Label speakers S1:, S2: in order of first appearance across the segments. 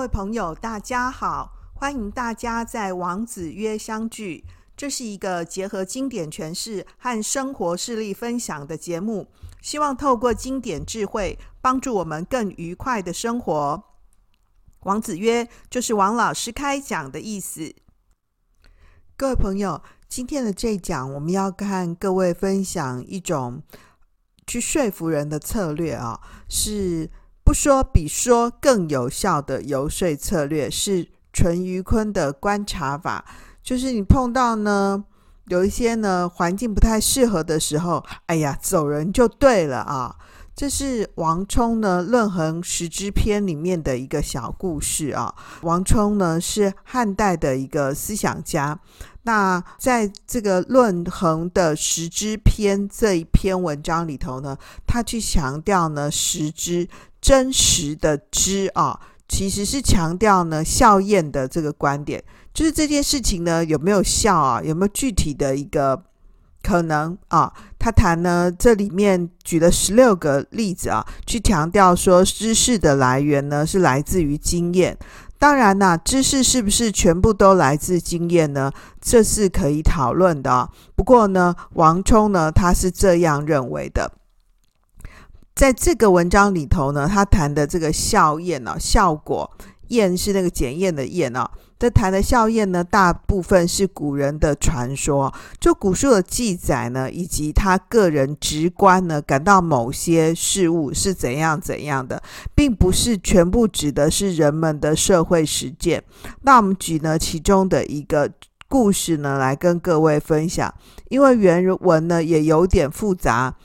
S1: 各位朋友，大家好！欢迎大家在王子约相聚。这是一个结合经典诠释和生活事例分享的节目，希望透过经典智慧，帮助我们更愉快的生活。王子约就是王老师开讲的意思。各位朋友，今天的这一讲，我们要看各位分享一种去说服人的策略啊，是。不说比说更有效的游说策略是淳于髡的观察法，就是你碰到呢有一些呢环境不太适合的时候，哎呀，走人就对了啊。这是王充呢《论衡·十之篇》里面的一个小故事啊。王充呢是汉代的一个思想家，那在这个《论衡》的《时之篇》这一篇文章里头呢，他去强调呢时之。真实的知啊，其实是强调呢效验的这个观点，就是这件事情呢有没有效啊，有没有具体的一个可能啊？他谈呢这里面举了十六个例子啊，去强调说知识的来源呢是来自于经验。当然呐，知识是不是全部都来自经验呢？这是可以讨论的。不过呢，王冲呢他是这样认为的。在这个文章里头呢，他谈的这个效验呢、啊，效果验是那个检验的验啊。这谈的效验呢，大部分是古人的传说，就古书的记载呢，以及他个人直观呢，感到某些事物是怎样怎样的，并不是全部指的是人们的社会实践。那我们举呢其中的一个故事呢，来跟各位分享，因为原文呢也有点复杂。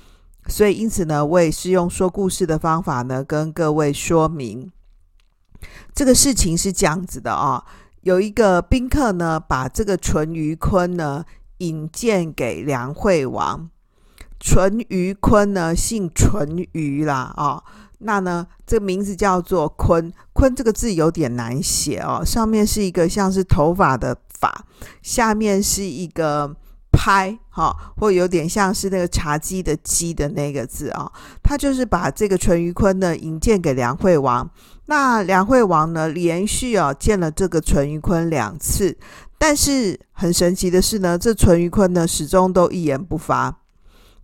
S1: 所以，因此呢，我也是用说故事的方法呢，跟各位说明这个事情是这样子的啊、哦。有一个宾客呢，把这个淳于髡呢引荐给梁惠王。淳于髡呢，姓淳于啦、哦。那呢，这个名字叫做髡。髡这个字有点难写哦，上面是一个像是头发的发，下面是一个。拍哈，或有点像是那个茶几的几的那个字啊，他就是把这个淳于髡呢引荐给梁惠王。那梁惠王呢连续啊见了这个淳于髡两次，但是很神奇的是呢，这淳于髡呢始终都一言不发。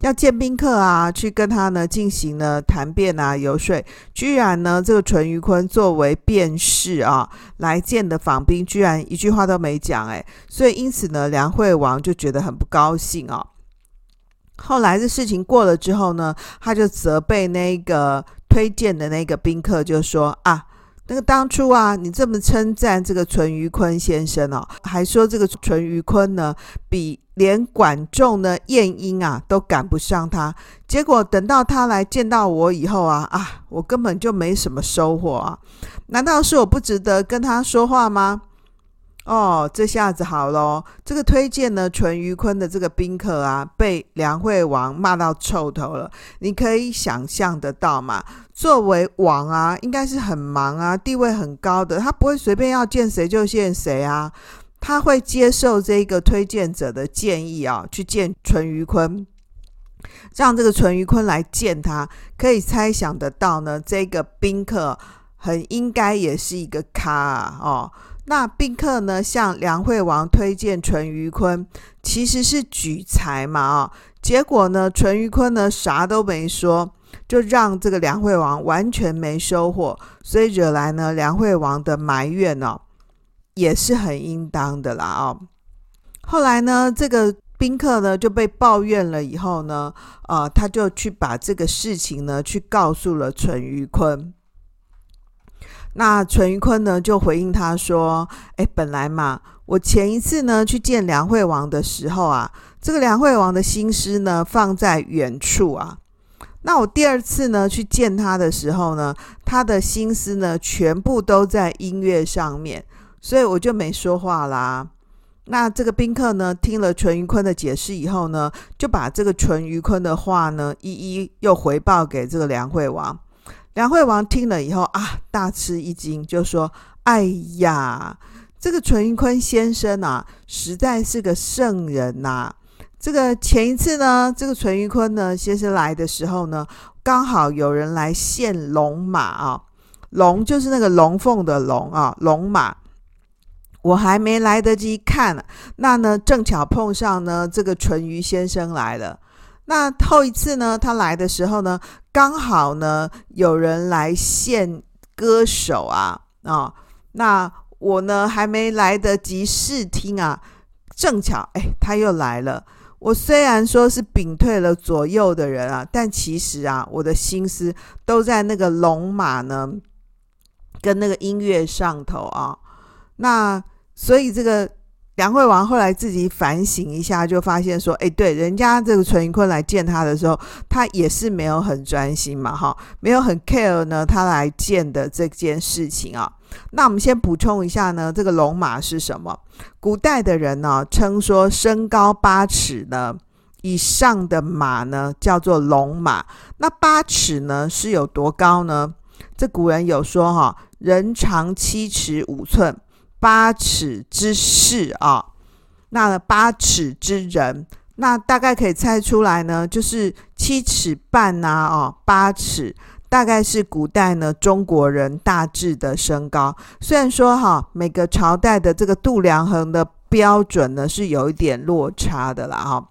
S1: 要见宾客啊，去跟他呢进行呢谈辩啊、游说，居然呢这个淳于髡作为辩士啊来见的访宾，居然一句话都没讲哎，所以因此呢梁惠王就觉得很不高兴啊。后来这事情过了之后呢，他就责备那个推荐的那个宾客，就说啊。那个当初啊，你这么称赞这个淳于髡先生哦，还说这个淳于髡呢，比连管仲呢晏婴啊都赶不上他。结果等到他来见到我以后啊，啊，我根本就没什么收获啊。难道是我不值得跟他说话吗？哦，这下子好咯，这个推荐呢淳于髡的这个宾客啊，被梁惠王骂到臭头了。你可以想象得到嘛？作为王啊，应该是很忙啊，地位很高的，他不会随便要见谁就见谁啊。他会接受这个推荐者的建议啊，去见淳于髡，让这个淳于髡来见他。可以猜想得到呢，这个宾客很应该也是一个咖啊，哦。那宾客呢，向梁惠王推荐淳于髡，其实是举才嘛啊、哦。结果呢，淳于髡呢啥都没说，就让这个梁惠王完全没收获，所以惹来呢梁惠王的埋怨哦，也是很应当的啦哦。后来呢，这个宾客呢就被抱怨了以后呢，啊、他就去把这个事情呢去告诉了淳于髡。那淳于髡呢，就回应他说：“哎，本来嘛，我前一次呢去见梁惠王的时候啊，这个梁惠王的心思呢放在远处啊。那我第二次呢去见他的时候呢，他的心思呢全部都在音乐上面，所以我就没说话啦。那这个宾客呢听了淳于髡的解释以后呢，就把这个淳于髡的话呢一一又回报给这个梁惠王。”梁惠王听了以后啊，大吃一惊，就说：“哎呀，这个淳于髡先生啊，实在是个圣人呐、这个前一次呢，这个淳于髡呢先生来的时候呢，刚好有人来献龙马啊。龙就是那个龙凤的龙啊，龙马。我还没来得及看，那呢正巧碰上呢这个淳于先生来了。那后一次呢，他来的时候呢，刚好呢有人来献歌手啊啊、那我呢还没来得及试听啊，正巧哎他又来了。我虽然说是屏退了左右的人啊，但其实啊我的心思都在那个龙马呢跟那个音乐上头啊，那所以这个。梁惠王后来自己反省一下，就发现说：“哎，对，人家这个淳于髡来见他的时候，他也是没有很专心嘛，哈，没有很 care 呢，他来见的这件事情啊。那我们先补充一下呢，这个龙马是什么？古代的人呢，称说身高八尺呢以上的马呢叫做龙马。那八尺呢是有多高呢？这古人有说哈，人长七尺五寸。”八尺之士啊，那八尺之人，那大概可以猜出来呢，就是七尺半呐，哦，八尺大概是古代呢中国人大致的身高。虽然说哈，每个朝代的这个度量衡的标准呢是有一点落差的啦，哈。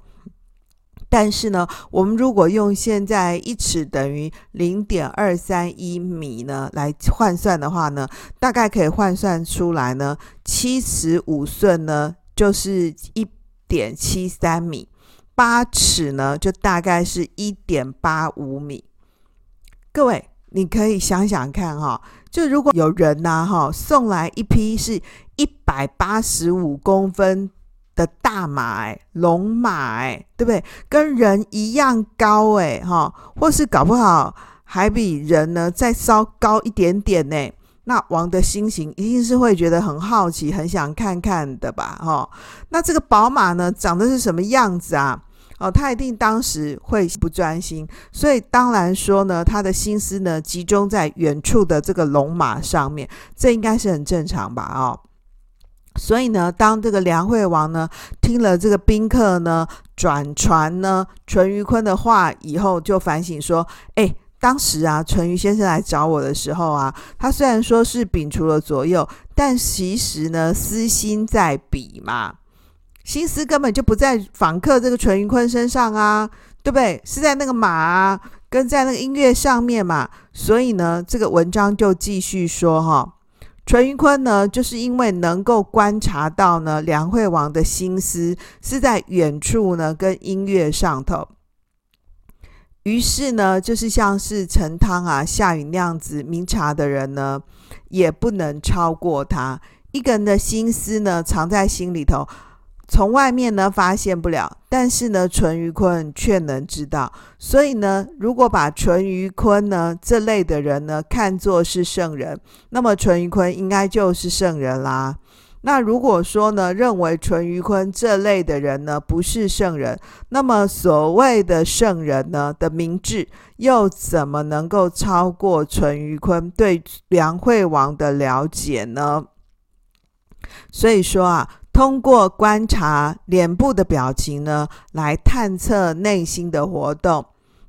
S1: 但是呢，我们如果用现在一尺等于零点二三一米呢来换算的话呢，大概可以换算出来呢，七尺五寸呢就是一点七三米，八尺呢就大概是一点八五米。各位，你可以想想看哈，就如果有人呐哈送来一批是一百八十五公分。大马，龙马哎，对不对？跟人一样高哎，哈，或是搞不好还比人呢再稍高一点点呢。那王的心情一定是会觉得很好奇，很想看看的吧，哈。那这个宝马呢，长得是什么样子啊？哦，他一定当时会不专心，所以当然说呢，他的心思呢集中在远处的这个龙马上面，这应该是很正常吧，哦。所以呢，当这个梁惠王呢听了这个宾客呢转传呢淳于髡的话以后，就反省说：哎，当时啊淳于先生来找我的时候啊，他虽然说是摒除了左右，但其实呢私心在彼嘛，心思根本就不在访客这个淳于髡身上啊，对不对？是在那个马啊，跟在那个音乐上面嘛。所以呢，这个文章就继续说哈。淳于髡呢，就是因为能够观察到呢，梁惠王的心思是在远处呢，跟音乐上头。于是呢，就是像是陈汤啊、夏允那样子明察的人呢，也不能超过他。一个人的心思呢，藏在心里头。从外面呢发现不了，但是呢，淳于髡却能知道。所以呢，如果把淳于髡呢这类的人呢看作是圣人，那么淳于髡应该就是圣人啦。那如果说呢，认为淳于髡这类的人呢不是圣人，那么所谓的圣人呢的明智又怎么能够超过淳于髡对梁惠王的了解呢？所以说啊。通过观察脸部的表情呢，来探测内心的活动，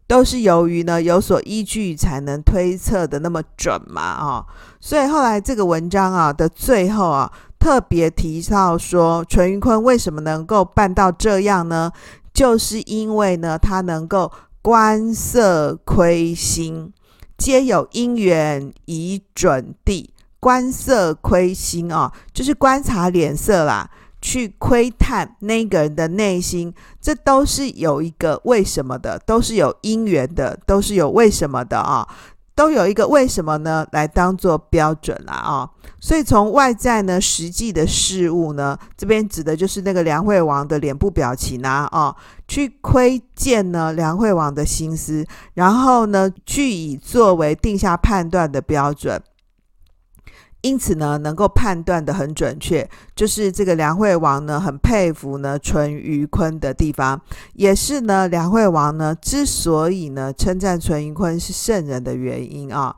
S1: 都是由于呢有所依据才能推测的那么准嘛啊、哦！所以后来这个文章啊的最后啊，特别提到说，淳于髡为什么能够办到这样呢？就是因为呢他能够观色窥心，皆有因缘以准地。观色窥心啊，就是观察脸色啦。去窥探那个人的内心，这都是有一个为什么的，都是有因缘的，都是有为什么的啊，都有一个为什么呢，来当做标准啦啊。所以从外在呢，实际的事物呢，这边指的就是那个梁惠王的脸部表情啊啊，去窥见呢梁惠王的心思，然后呢，据以作为定下判断的标准。因此呢，能够判断得很准确，就是这个梁惠王呢，很佩服呢淳于髡的地方，也是呢梁惠王呢之所以呢称赞淳于髡是圣人的原因啊。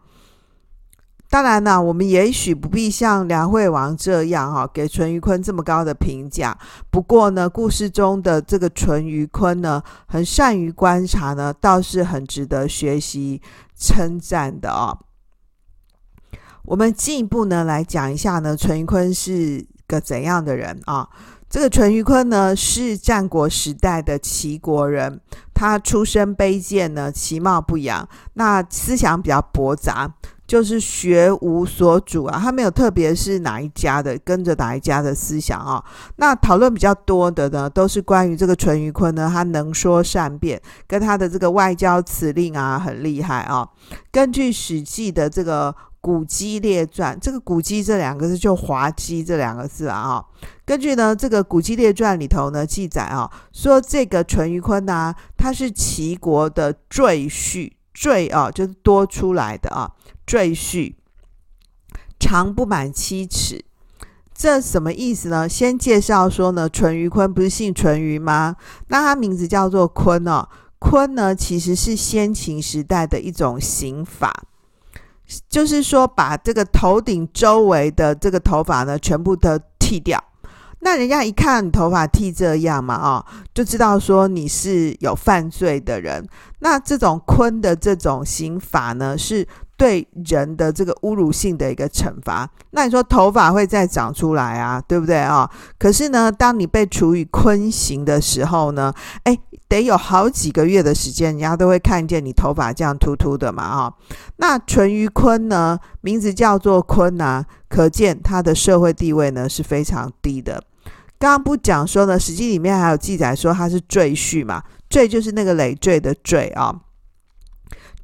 S1: 当然呢，我们也许不必像梁惠王这样哈，给淳于髡这么高的评价。不过呢，故事中的这个淳于髡呢，很善于观察呢，倒是很值得学习称赞的啊。我们进一步呢来讲一下呢，淳于髡是个怎样的人啊？这个淳于髡呢是战国时代的齐国人，他出身卑贱呢，其貌不扬，那思想比较驳杂。就是学无所主啊，他没有特别是哪一家的，跟着哪一家的思想啊。那讨论比较多的呢，都是关于这个淳于髡呢，他能说善辩，跟他的这个外交辞令啊很厉害啊。根据《史记》的这个《古姬列传》，这个“古姬”这两个字就滑稽这两个字啊。根据呢这个《古姬列传》里头呢记载啊，说这个淳于髡呢，他是齐国的赘婿，赘啊就是多出来的啊。赘婿长不满七尺，这什么意思呢？先介绍说呢，淳于髡不是姓淳于吗？那他名字叫做髡哦。髡呢，其实是先秦时代的一种刑法，就是说把这个头顶周围的这个头发呢，全部都剃掉。那人家一看你头发剃这样嘛，啊，就知道说你是有犯罪的人。那这种坤的这种刑法呢，是。对人的这个侮辱性的一个惩罚，那你说头发会再长出来啊，对不对啊？可是呢，当你被处以髡刑的时候呢，哎，得有好几个月的时间，人家都会看见你头发这样秃秃的嘛，哈。那淳于髡呢，名字叫做髡啊，可见他的社会地位呢是非常低的。刚刚不讲说呢，《史记》里面还有记载说他是赘婿嘛，赘就是那个累赘的赘啊。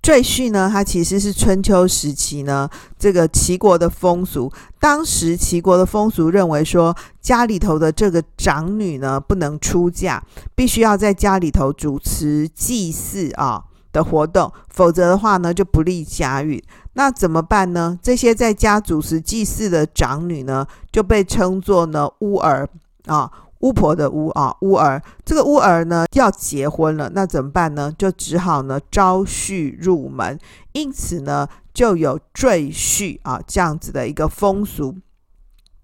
S1: 赘婿呢，他其实是春秋时期呢，这个齐国的风俗。当时齐国的风俗认为说，家里头的这个长女呢，不能出嫁，必须要在家里头主持祭祀啊的活动，否则的话呢，就不利家运。那怎么办呢？这些在家主持祭祀的长女呢，就被称作呢巫儿啊。巫婆的巫啊，巫儿，这个巫儿呢要结婚了，那怎么办呢？就只好呢招婿入门，因此呢就有赘婿啊这样子的一个风俗。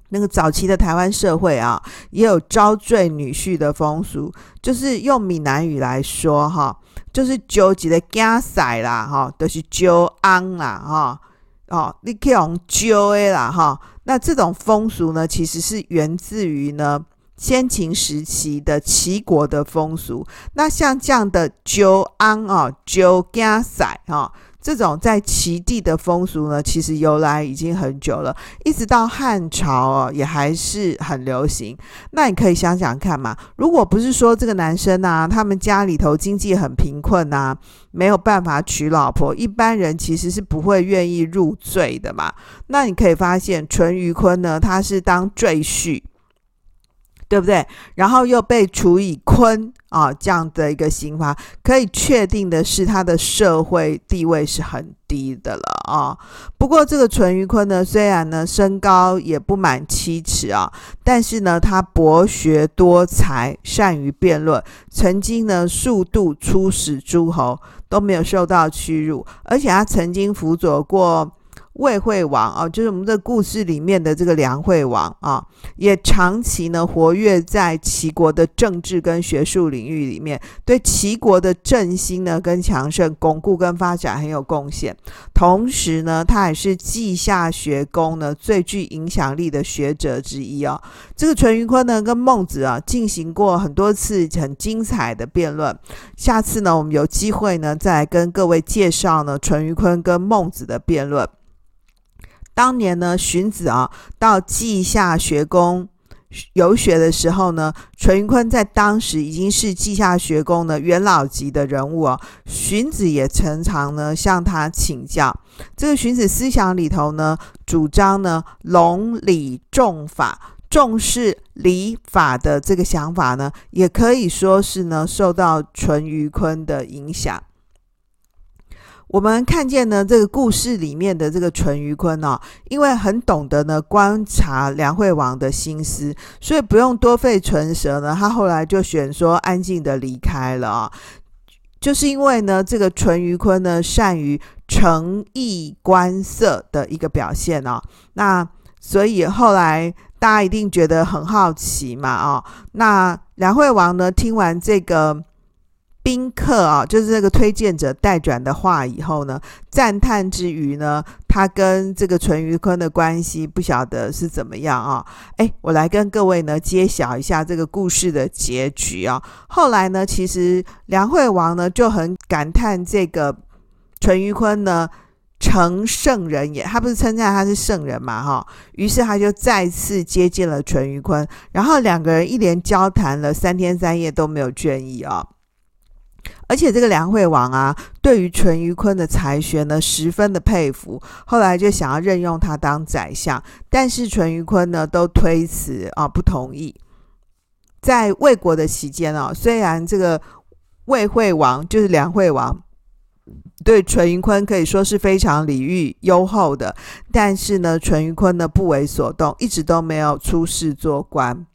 S1: 那个早期的台湾社会啊，也有招赘女婿的风俗，就是用闽南语来说哈，就是纠几个家婿啦哈，都、就是纠安啦哈，哦，你可以用揪的啦哈。那这种风俗呢，其实是源自于呢。先秦时期的齐国的风俗，那像这样的揪安啊、揪家婿啊，这种在齐地的风俗呢，其实由来已经很久了，一直到汉朝啊，也还是很流行。那你可以想想看嘛，如果不是说这个男生啊，他们家里头经济很贫困啊，没有办法娶老婆，一般人其实是不会愿意入赘的嘛。那你可以发现，淳于髡呢，他是当赘婿。对不对？然后又被处以髡啊这样的一个刑罚，可以确定的是，他的社会地位是很低的了啊。不过这个淳于髡呢，虽然呢身高也不满七尺啊，但是呢他博学多才，善于辩论，曾经呢数度出使诸侯，都没有受到屈辱，而且他曾经辅佐过。魏惠王啊，就是我们这故事里面的这个梁惠王啊，也长期呢活跃在齐国的政治跟学术领域里面，对齐国的振兴呢跟强盛、巩固跟发展很有贡献。同时呢，他也是稷下学宫呢最具影响力的学者之一啊。这个淳于髡呢跟孟子啊进行过很多次很精彩的辩论。下次呢，我们有机会呢再跟各位介绍呢淳于髡跟孟子的辩论。当年呢，荀子啊到稷下学宫游学的时候呢，淳于髡在当时已经是稷下学宫的元老级的人物啊。荀子也常常呢向他请教。这个荀子思想里头呢，主张呢隆礼重法，重视礼法的这个想法呢，也可以说是呢受到淳于髡的影响。我们看见呢，这个故事里面的这个淳于髡哦，因为很懂得呢观察梁惠王的心思，所以不用多费唇舌呢，他后来就选说安静的离开了啊。就是因为呢，这个淳于髡呢善于诚意观色的一个表现哦，那所以后来大家一定觉得很好奇嘛，哦，那梁惠王呢听完这个。宾客啊，就是这个推荐者代转的话以后呢，赞叹之余呢，他跟这个淳于髡的关系不晓得是怎么样啊？哎，我来跟各位呢揭晓一下这个故事的结局啊。后来呢，其实梁惠王呢就很感叹这个淳于髡呢。成圣人也，他不是称赞他是圣人嘛？哈，于是他就再次接见了淳于髡，然后两个人一连交谈了三天三夜都没有倦意啊、哦。而且这个梁惠王啊，对于淳于髡的才学呢，十分的佩服，后来就想要任用他当宰相，但是淳于髡呢都推辞啊，不同意。在魏国的期间啊，虽然这个魏惠王就是梁惠王。对淳于髡可以说是非常礼遇优厚的，但是呢，淳于髡呢不为所动，一直都没有出仕做官。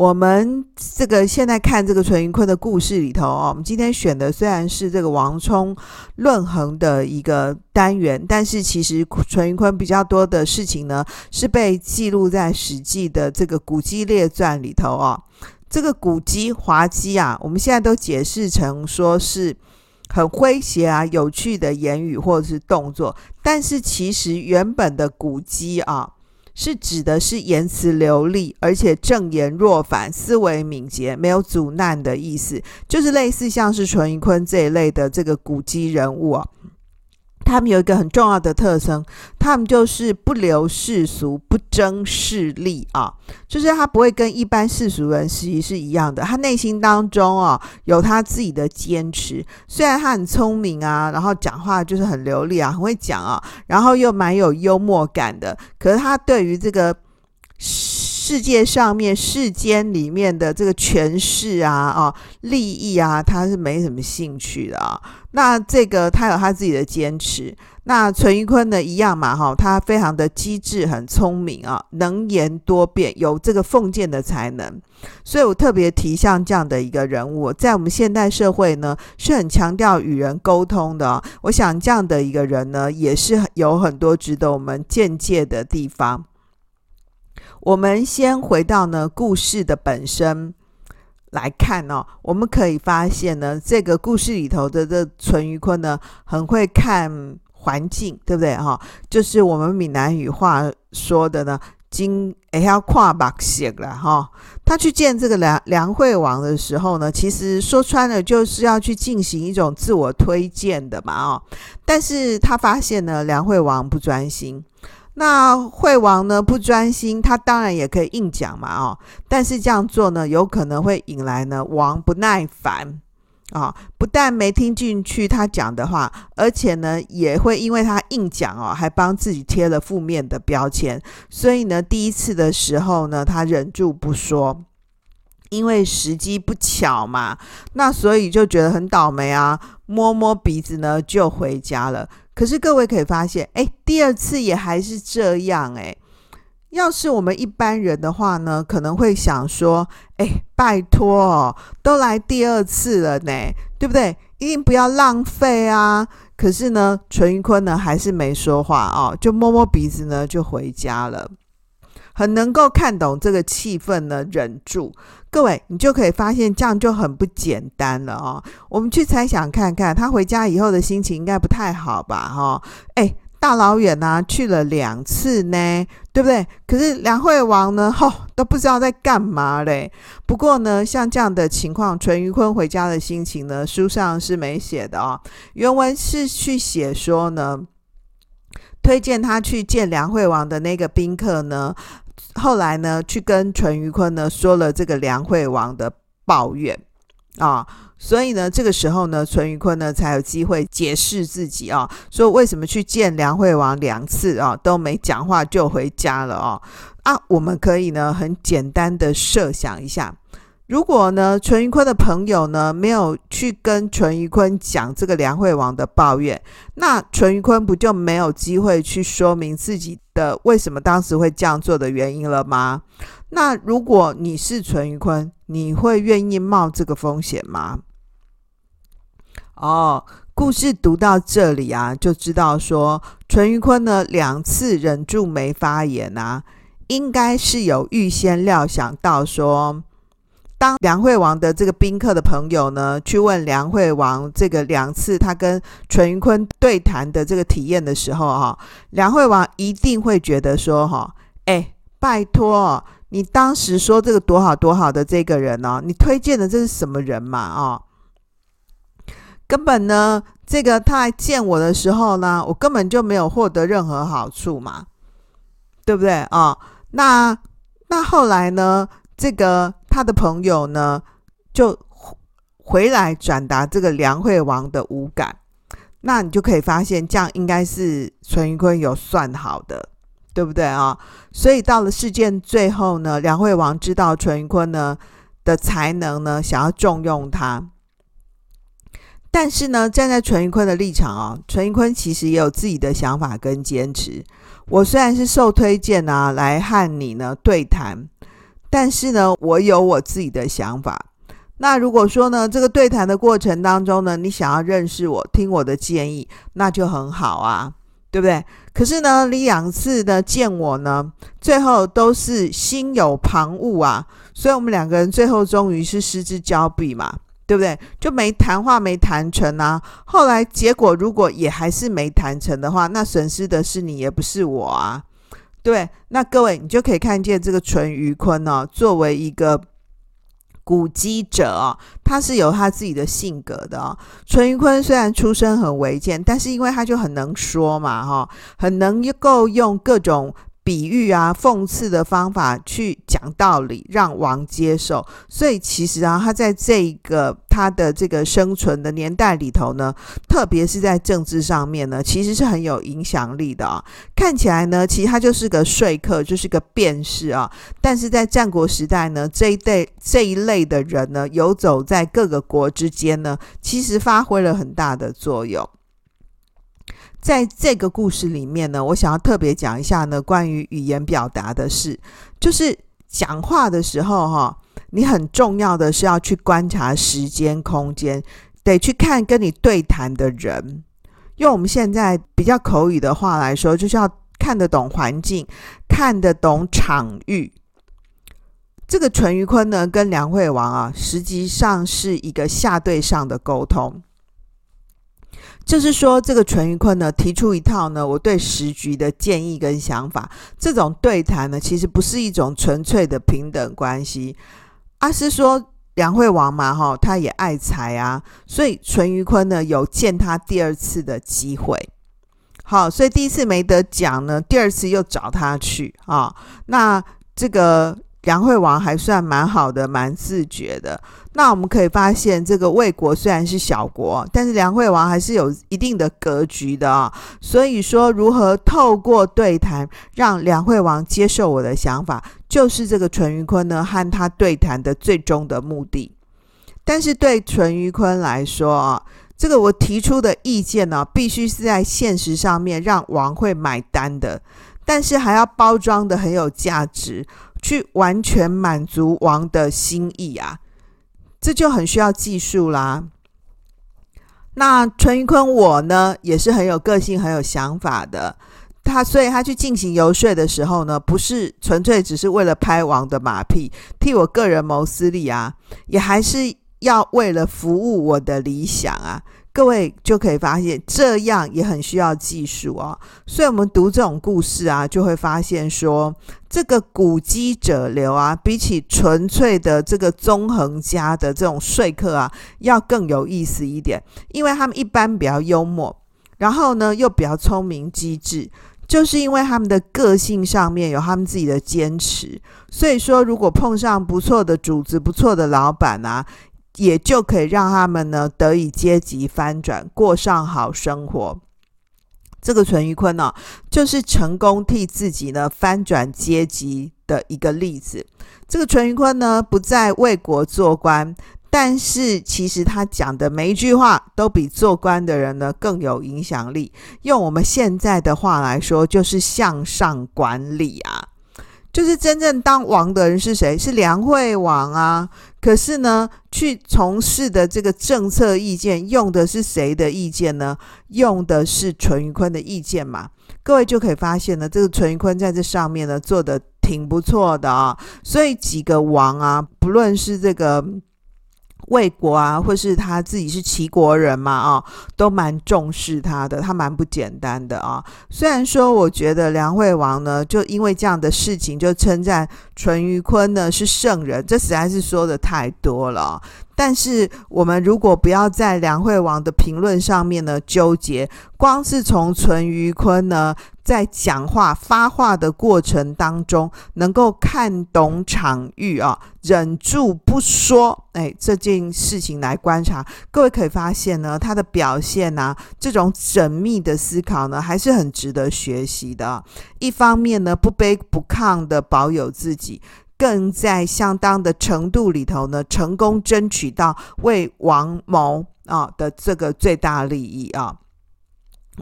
S1: 我们这个现在看这个淳于髡的故事里头哦，我们今天选的虽然是这个王充论衡的一个单元，但是其实淳于髡比较多的事情呢，是被记录在《史记》的这个《古籍列传》里头哦。这个古籍、滑稽啊，我们现在都解释成说是。很诙谐啊，有趣的言语或者是动作，但是其实原本的古籍啊，是指的是言辞流利，而且正言若反，思维敏捷，没有阻难的意思，就是类似像是淳于髡这一类的这个古籍人物啊。他们有一个很重要的特征，他们就是不流世俗，不争势利啊，就是他不会跟一般世俗人其实是一样的，他内心当中啊有他自己的坚持。虽然他很聪明啊，然后讲话就是很流利啊，很会讲啊，然后又蛮有幽默感的，可是他对于这个世界上面世间里面的这个权势啊啊利益啊，他是没什么兴趣的啊。那这个他有他自己的坚持，那淳于髡呢一样嘛哈，他非常的机智，很聪明啊，能言多辩，有这个奉谏的才能，所以我特别提像这样的一个人物，在我们现代社会呢是很强调与人沟通的，我想这样的一个人呢也是有很多值得我们借鉴的地方。我们先回到呢故事的本身。来看哦，我们可以发现呢，这个故事里头的这淳于髡呢，很会看环境，对不对哈、就是我们闽南语话说的呢，经也要跨把写了哈。他去见这个梁梁惠王的时候呢，其实说穿了就是要去进行一种自我推荐的嘛哦。但是他发现呢，梁惠王不专心。那惠王呢不专心，他当然也可以硬讲嘛，哦，但是这样做呢，有可能会引来呢王不耐烦啊，不但没听进去他讲的话，而且呢也会因为他硬讲哦，还帮自己贴了负面的标签。所以呢，第一次的时候呢，他忍住不说，因为时机不巧嘛，那所以就觉得很倒霉啊，摸摸鼻子呢就回家了。可是各位可以发现，哎，第二次也还是这样，哎，要是我们一般人的话呢，可能会想说，哎，拜托哦，都来第二次了呢，对不对？一定不要浪费啊！可是呢，淳于髡呢还是没说话哦，就摸摸鼻子呢就回家了。很能够看懂这个气氛呢，忍住。各位，你就可以发现这样就很不简单了哦。我们去猜想看看，他回家以后的心情应该不太好吧？哈、哦，哎，大老远呢、去了两次呢，对不对？可是梁惠王呢，吼、哦、都不知道在干嘛嘞。不过呢，像这样的情况，淳于髡回家的心情呢，书上是没写的哦。原文是去写说呢，推荐他去见梁惠王的那个宾客呢。后来呢，去跟淳于髡呢说了这个梁惠王的抱怨啊，所以呢，这个时候呢，淳于髡呢才有机会解释自己啊，说为什么去见梁惠王两次啊都没讲话就回家了啊啊，我们可以呢很简单的设想一下。如果呢，淳于髡的朋友呢没有去跟淳于髡讲这个梁惠王的抱怨，那淳于髡不就没有机会去说明自己的为什么当时会这样做的原因了吗？那如果你是淳于髡，你会愿意冒这个风险吗？哦，故事读到这里啊，就知道说淳于髡呢两次忍住没发言啊，应该是有预先料想到说。当梁惠王的这个宾客的朋友呢，去问梁惠王这个两次他跟淳于髡对谈的这个体验的时候，哈，梁惠王一定会觉得说，哈，哎，拜托，你当时说这个多好多好的这个人呢，你推荐的这是什么人嘛？啊，根本呢，这个他来见我的时候呢，我根本就没有获得任何好处嘛，对不对啊？那那后来呢，这个。他的朋友呢，就回来转达这个梁惠王的无感，那你就可以发现，这样应该是淳于髡有算好的，对不对啊？所以到了事件最后呢，梁惠王知道淳于髡呢的才能呢，想要重用他，但是呢，站在淳于髡的立场啊，淳于髡其实也有自己的想法跟坚持。我虽然是受推荐啊，来和你呢对谈。但是呢，我有我自己的想法。那如果说呢，这个对谈的过程当中呢，你想要认识我，听我的建议，那就很好啊，对不对？可是呢，你两次的见我呢，最后都是心有旁骛啊，所以我们两个人最后终于是失之交臂嘛，对不对？就没谈话没谈成啊。后来结果如果也还是没谈成的话，那损失的是你，也不是我啊。对，那各位，你就可以看见这个淳于髡呢，作为一个古籍者啊，他是有他自己的性格的啊。淳于髡虽然出身很微贱，但是因为他就很能说嘛，哈，很能够用各种。比喻啊，讽刺的方法去讲道理，让王接受。所以其实啊，他在这个他的这个生存的年代里头呢，特别是在政治上面呢，其实是很有影响力的啊。看起来呢，其实他就是个说客，就是个辩士啊。但是在战国时代呢，这一类这一类的人呢，游走在各个国之间呢，其实发挥了很大的作用。在这个故事里面呢，我想要特别讲一下呢，关于语言表达的事，就是讲话的时候哈，你很重要的是要去观察时间、空间，得去看跟你对谈的人。用我们现在比较口语的话来说，就是要看得懂环境，看得懂场域。这个淳于髡呢，跟梁惠王啊，实际上是一个下对上的沟通。就是说，这个淳于髡呢，提出一套呢，我对时局的建议跟想法。这种对谈呢，其实不是一种纯粹的平等关系，阿是说梁惠王嘛，哈，他也爱财啊，所以淳于髡呢，有见他第二次的机会。好，所以第一次没得讲呢，第二次又找他去啊。那这个。梁惠王还算蛮好的，蛮自觉的。那我们可以发现，这个魏国虽然是小国，但是梁惠王还是有一定的格局的啊。所以说，如何透过对谈让梁惠王接受我的想法，就是这个淳于髡呢和他对谈的最终的目的。但是对淳于髡来说啊，这个我提出的意见呢，必须是在现实上面让王会买单的，但是还要包装得很有价值。去完全满足王的心意啊，这就很需要技术啦。那陈云坤我呢，也是很有个性、很有想法的。他所以他去进行游说的时候呢，不是纯粹只是为了拍王的马屁，替我个人谋私利啊，也还是要为了服务我的理想啊。各位就可以发现，这样也很需要技术哦。所以，我们读这种故事啊，就会发现说，这个古迹者流啊，比起纯粹的这个纵横家的这种说客啊，要更有意思一点。因为他们一般比较幽默，然后呢又比较聪明机智，就是因为他们的个性上面有他们自己的坚持。所以说，如果碰上不错的主子、不错的老板啊。也就可以让他们呢得以阶级翻转，过上好生活。这个淳于髡呢，就是成功替自己呢翻转阶级的一个例子。这个淳于髡呢，不在为国做官，但是其实他讲的每一句话都比做官的人呢更有影响力。用我们现在的话来说，就是向上管理啊。就是真正当王的人是谁？是梁惠王啊。可是呢，去从事的这个政策意见，用的是谁的意见呢？用的是淳于髡的意见嘛。各位就可以发现呢，这个淳于髡在这上面呢做的挺不错的啊。所以几个王啊，不论是这个。魏国啊，或是他自己是齐国人嘛，啊，都蛮重视他的，他蛮不简单的啊。虽然说，我觉得梁惠王呢，就因为这样的事情，就称赞淳于髡呢是圣人，这实在是说的太多了。但是，我们如果不要在梁惠王的评论上面呢纠结，光是从淳于髡呢。在讲话发话的过程当中，能够看懂场域啊，忍住不说，哎，这件事情来观察，各位可以发现呢，他的表现啊，这种缜密的思考呢，还是很值得学习的。一方面呢，不卑不亢的保有自己，更在相当的程度里头呢，成功争取到为王谋啊的这个最大利益啊。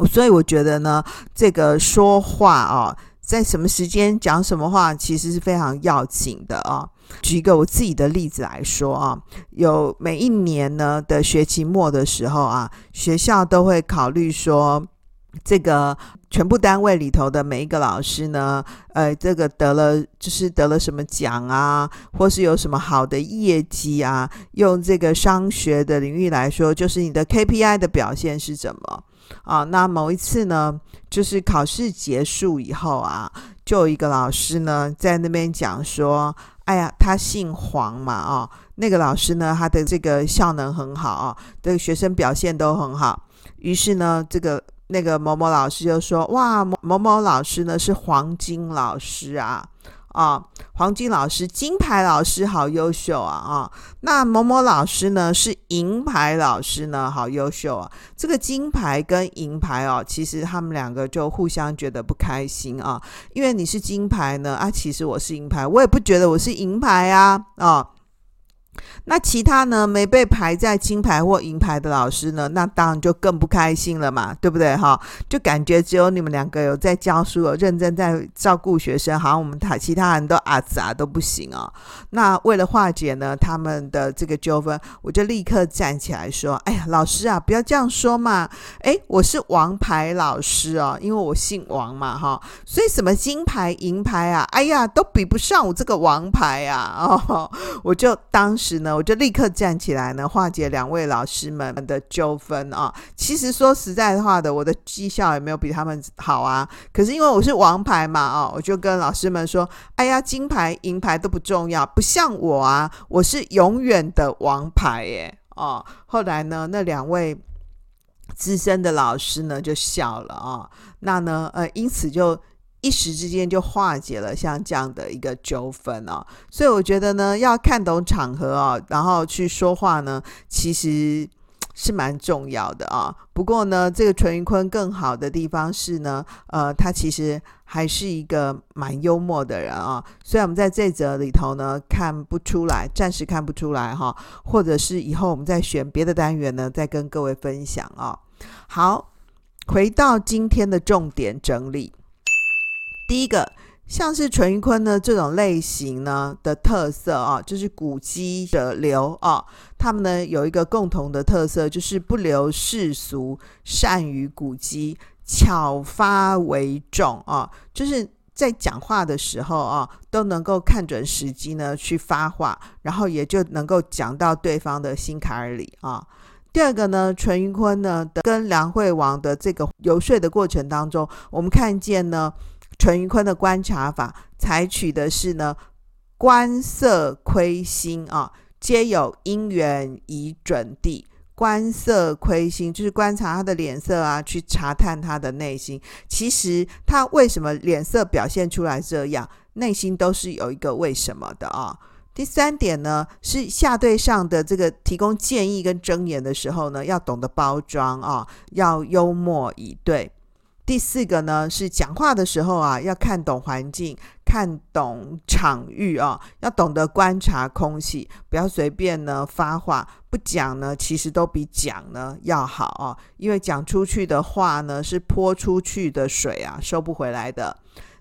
S1: 所以我觉得呢，这个说话啊，在什么时间讲什么话，其实是非常要紧的啊。举一个我自己的例子来说啊，有每一年呢的学期末的时候啊，学校都会考虑说，这个全部单位里头的每一个老师呢，呃，这个得了就是得了什么奖啊，或是有什么好的业绩啊，用这个商学的领域来说，就是你的 KPI 的表现是怎么？啊，那某一次呢，就是考试结束以后啊，就有一个老师呢在那边讲说，哎呀，他姓黄嘛，啊，那个老师呢，他的这个效能很好啊，这个学生表现都很好。于是呢，这个那个某某老师就说，哇，某某老师呢是黄金老师啊。啊，黄金老师、金牌老师好优秀啊！啊，那某某老师呢是银牌老师呢，好优秀啊！这个金牌跟银牌哦，其实他们两个就互相觉得不开心啊，因为你是金牌呢，啊，其实我是银牌，我也不觉得我是银牌啊，啊。那其他呢，没被排在金牌或银牌的老师呢，那当然就更不开心了嘛，对不对哈？就感觉只有你们两个有在教书，有认真在照顾学生，好像我们他其他人都啊杂都不行啊、哦。那为了化解呢他们的这个纠纷，我就立刻站起来说：“哎呀，老师啊，不要这样说嘛！哎，我是王牌老师哦，因为我姓王嘛哈，所以什么金牌银牌啊，哎呀，都比不上我这个王牌啊！哦，我就当时。是呢，我就立刻站起来呢，化解两位老师们的纠纷啊。其实说实在话的，我的绩效也没有比他们好啊。可是因为我是王牌嘛，啊，我就跟老师们说：“哎呀，金牌银牌都不重要，不像我啊，我是永远的王牌耶！”哦，后来呢，那两位资深的老师呢就笑了啊。那呢，呃，因此就。一时之间就化解了像这样的一个纠纷哦，所以我觉得呢，要看懂场合哦，然后去说话呢，其实是蛮重要的啊。不过呢，这个淳于髡更好的地方是呢，呃，他其实还是一个蛮幽默的人啊。虽然我们在这则里头呢看不出来，暂时看不出来哈，或者是以后我们再选别的单元呢，再跟各位分享啊。好，回到今天的重点整理。第一个，像是淳于髡呢这种类型呢的特色啊，就是古迹者流啊，他们呢有一个共同的特色，就是不留世俗，善于古迹，巧发为众啊，就是在讲话的时候啊，都能够看准时机呢去发话，然后也就能够讲到对方的心坎儿里啊。第二个呢，淳于髡呢跟梁惠王的这个游说的过程当中，我们看见呢。淳于髡的观察法采取的是呢，观色窥心啊，皆有因缘以准地。观色窥心就是观察他的脸色啊，去查探他的内心。其实他为什么脸色表现出来这样，内心都是有一个为什么的啊。第三点呢，是下对上的这个提供建议跟箴言的时候呢，要懂得包装啊，要幽默以对。第四个呢，是讲话的时候啊，要看懂环境，看懂场域啊，要懂得观察空气，不要随便呢发话。不讲呢，其实都比讲呢要好啊，因为讲出去的话呢，是泼出去的水啊，收不回来的。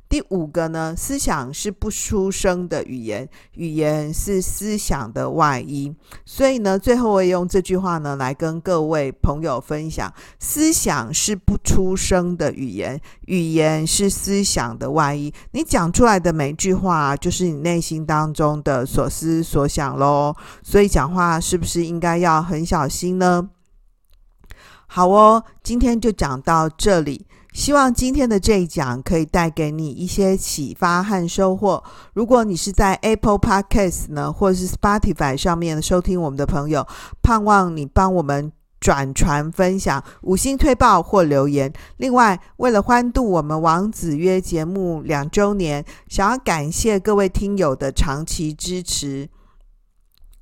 S1: 第五个呢，思想是不出声的语言，语言是思想的外衣。所以呢，最后我也用这句话呢来跟各位朋友分享：思想是不出声的语言，语言是思想的外衣。你讲出来的每句话，就是你内心当中的所思所想喽。所以讲话是不是应该要很小心呢？好哦，今天就讲到这里。希望今天的这一讲可以带给你一些启发和收获。如果你是在 Apple Podcast 呢，或是 Spotify 上面收听我们的朋友，盼望你帮我们转传、分享、五星推报或留言。另外，为了欢度我们王子约节目两周年，想要感谢各位听友的长期支持。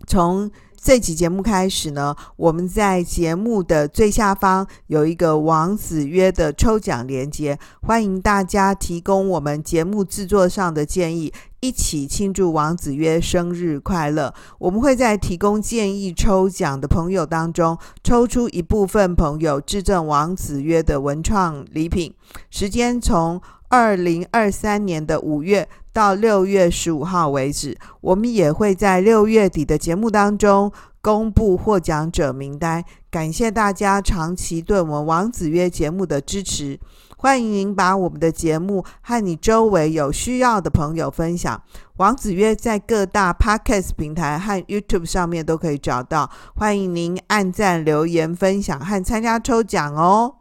S1: 从这期节目开始呢，我们在节目的最下方有一个王子约的抽奖链接，欢迎大家提供我们节目制作上的建议，一起庆祝王子约生日快乐。我们会在提供建议抽奖的朋友当中，抽出一部分朋友致赠王子约的文创礼品，时间从二零二三年的五月到六月十五号为止，我们也会在六月底的节目当中公布获奖者名单。感谢大家长期对我们王子约节目的支持，欢迎您把我们的节目和你周围有需要的朋友分享。王子约在各大 Podcast 平台和 YouTube 上面都可以找到，欢迎您按赞、留言、分享和参加抽奖哦。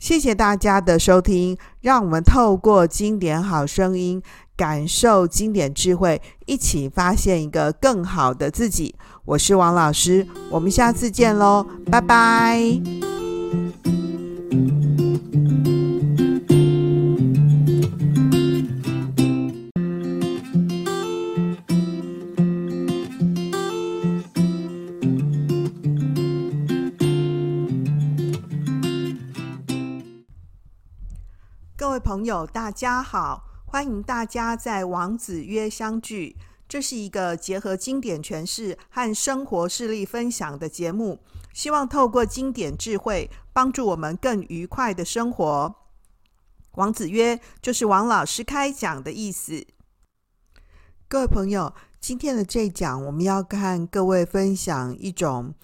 S1: 谢谢大家的收听，让我们透过经典好声音，感受经典智慧，一起发现一个更好的自己。我是王老师，我们下次见喽，拜拜。各位朋友，大家好！欢迎大家在王子约相聚。这是一个结合经典诠释和生活事例分享的节目，希望透过经典智慧，帮助我们更愉快的生活。王子约就是王老师开讲的意思。各位朋友，今天的这一讲，我们要看各位分享一种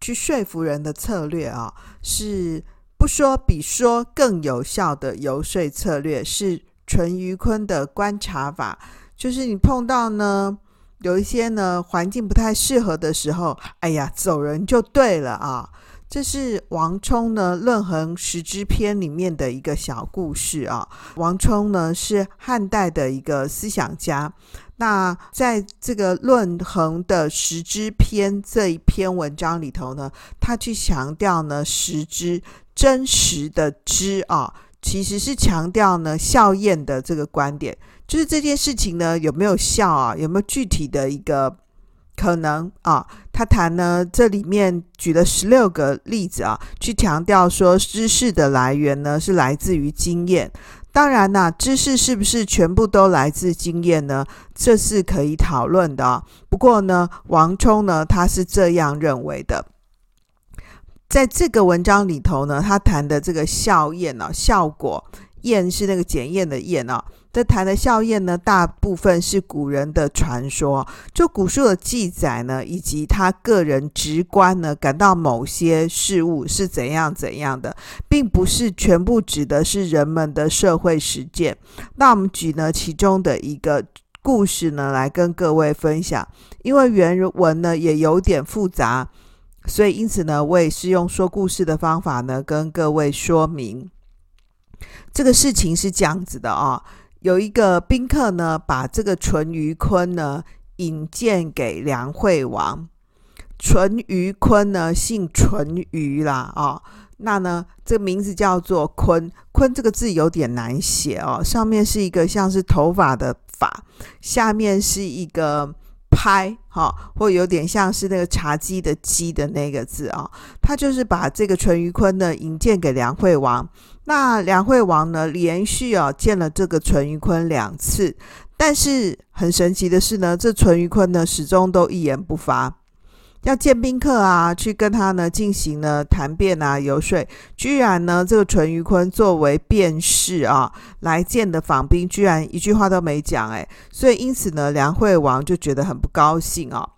S1: 去说服人的策略啊，是。不说比说更有效的游说策略是淳于髡的观察法，就是你碰到呢有一些呢环境不太适合的时候，哎呀，走人就对了啊。这是王充呢《论衡·时之篇》里面的一个小故事啊。王充呢是汉代的一个思想家，那在这个《论衡》的《时之篇》这一篇文章里头呢，他去强调呢时之。真实的知啊，其实是强调呢效验的这个观点，就是这件事情呢有没有效啊，有没有具体的一个可能啊？他谈呢这里面举了十六个例子啊，去强调说知识的来源呢是来自于经验。当然呐，知识是不是全部都来自经验呢？这是可以讨论的。不过呢，王充呢他是这样认为的。在这个文章里头呢，他谈的这个效验呢、效果验是那个检验的验啊。这谈的效验呢，大部分是古人的传说，就古书的记载呢，以及他个人直观呢，感到某些事物是怎样怎样的，并不是全部指的是人们的社会实践。那我们举呢其中的一个故事呢，来跟各位分享，因为原文呢也有点复杂。所以，因此呢，我也是用说故事的方法呢，跟各位说明这个事情是这样子的啊、哦。有一个宾客呢，把这个淳于髡呢引荐给梁惠王。淳于髡呢，姓淳于啦、哦。那呢，这个名字叫做髡。髡这个字有点难写哦，上面是一个像是头发的发，下面是一个。拍哈，或有点像是那个茶几的几的那个字啊，他就是把这个淳于髡呢引荐给梁惠王。那梁惠王呢连续啊见了这个淳于髡两次，但是很神奇的是呢，这淳于髡呢始终都一言不发。要见宾客啊，去跟他呢进行呢谈辩啊、游说，居然呢这个淳于髡作为辩士啊来见的访宾，居然一句话都没讲，哎，所以因此呢，梁惠王就觉得很不高兴啊。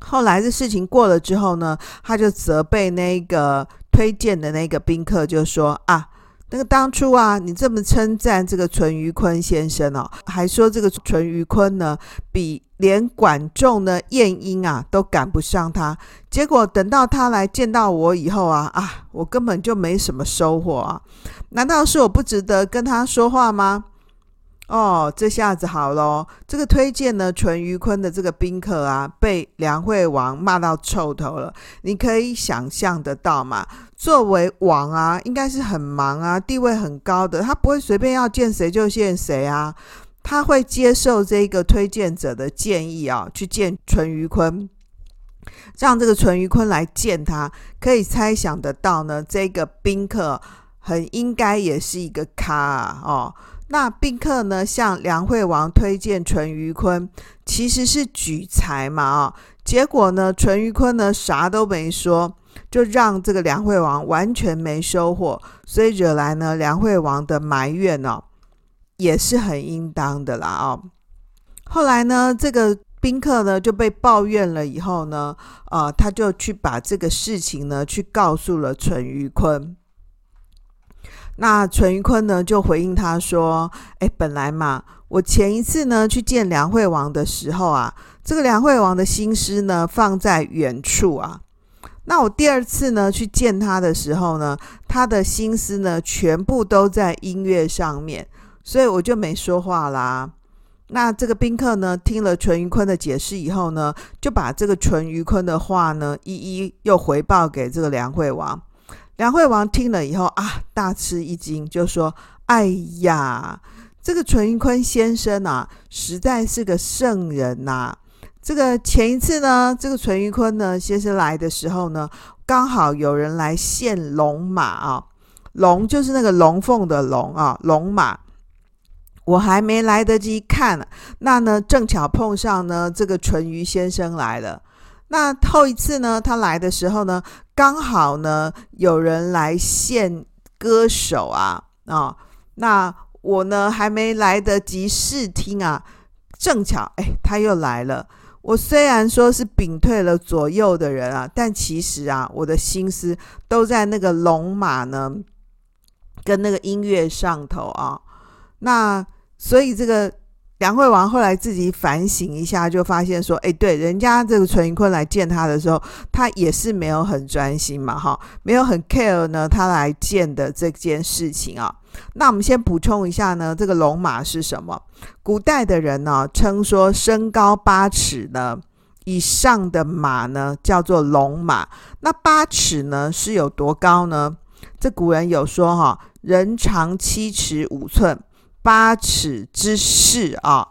S1: 后来这事情过了之后呢，他就责备那个推荐的那个宾客，就说啊。那个当初啊，你这么称赞这个淳于髡先生哦，还说这个淳于髡呢，比连管仲的晏婴啊都赶不上他。结果等到他来见到我以后啊，啊，我根本就没什么收获啊！难道是我不值得跟他说话吗？哦，这下子好咯，这个推荐呢淳于髡的这个宾客啊，被梁惠王骂到臭头了。你可以想象得到嘛？作为王啊，应该是很忙啊，地位很高的，他不会随便要见谁就见谁啊。他会接受这个推荐者的建议啊，去见淳于髡，让这个淳于髡来见他。可以猜想得到呢，这个宾客很应该也是一个咖啊，哦。那宾客呢，向梁惠王推荐淳于髡，其实是举才嘛啊、哦。结果呢，淳于髡呢啥都没说，就让这个梁惠王完全没收获，所以惹来呢梁惠王的埋怨哦，也是很应当的啦、哦。后来呢，这个宾客呢就被抱怨了以后呢，呃，他就去把这个事情呢去告诉了淳于髡。那淳于髡呢，就回应他说：“哎，本来嘛，我前一次呢去见梁惠王的时候啊，这个梁惠王的心思呢放在远处啊。那我第二次呢去见他的时候呢，他的心思呢全部都在音乐上面，所以我就没说话啦。那这个宾客呢听了淳于髡的解释以后呢，就把这个淳于髡的话呢一一又回报给这个梁惠王。”梁惠王听了以后啊，大吃一惊，就说：“哎呀，这个淳于髡先生啊，实在是个圣人呐、这个前一次呢，这个淳于髡呢先生来的时候呢，刚好有人来献龙马啊，龙就是那个龙凤的龙啊，龙马。我还没来得及看，那呢正巧碰上呢这个淳于先生来了。”那后一次呢，他来的时候呢，刚好呢有人来献歌手啊啊、哦，那我呢还没来得及试听啊，正巧哎他又来了。我虽然说是屏退了左右的人啊，但其实啊我的心思都在那个龙马呢跟那个音乐上头啊。那所以这个。梁惠王后来自己反省一下，就发现说：“哎，对，人家这个淳于髡来见他的时候，他也是没有很专心嘛，哈，没有很 care 呢，他来见的这件事情啊。那我们先补充一下呢，这个龙马是什么？古代的人呢，称说身高八尺呢以上的马呢，叫做龙马。那八尺呢是有多高呢？这古人有说哈，人长七尺五寸。”八尺之士啊，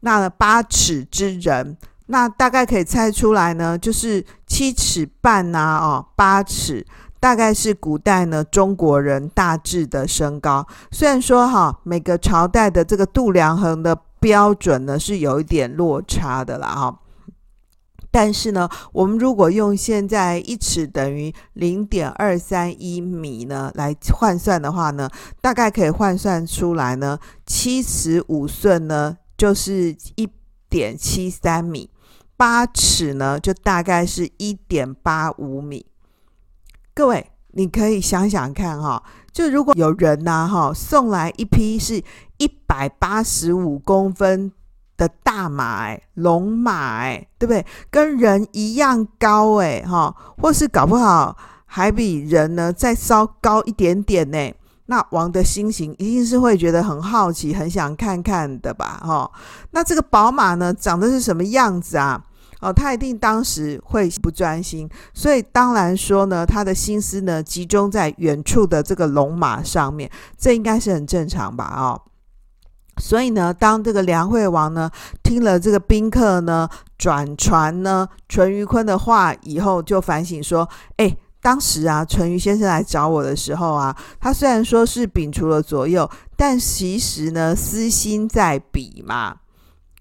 S1: 那八尺之人，那大概可以猜出来呢，就是七尺半呐，哦，八尺大概是古代呢中国人大致的身高。虽然说哈，每个朝代的这个度量衡的标准呢是有一点落差的啦，哈。但是呢，我们如果用现在一尺等于零点二三一米呢来换算的话呢，大概可以换算出来呢，七尺五寸呢就是一点七三米，八尺呢就大概是一点八五米。各位，你可以想想看哈，就如果有人呐哈送来一批是一百八十五公分。的大马哎，龙马哎，对不对？跟人一样高哎，哈，或是搞不好还比人呢再稍高一点点呢。那王的心情一定是会觉得很好奇，很想看看的吧，哈。那这个宝马呢，长得是什么样子啊？哦，他一定当时会不专心，所以当然说呢，他的心思呢集中在远处的这个龙马上面，这应该是很正常吧，哦。所以呢，当这个梁惠王呢听了这个宾客呢转传呢淳于髡的话以后，就反省说：哎，当时啊，淳于先生来找我的时候啊，他虽然说是摒除了左右，但其实呢私心在彼嘛。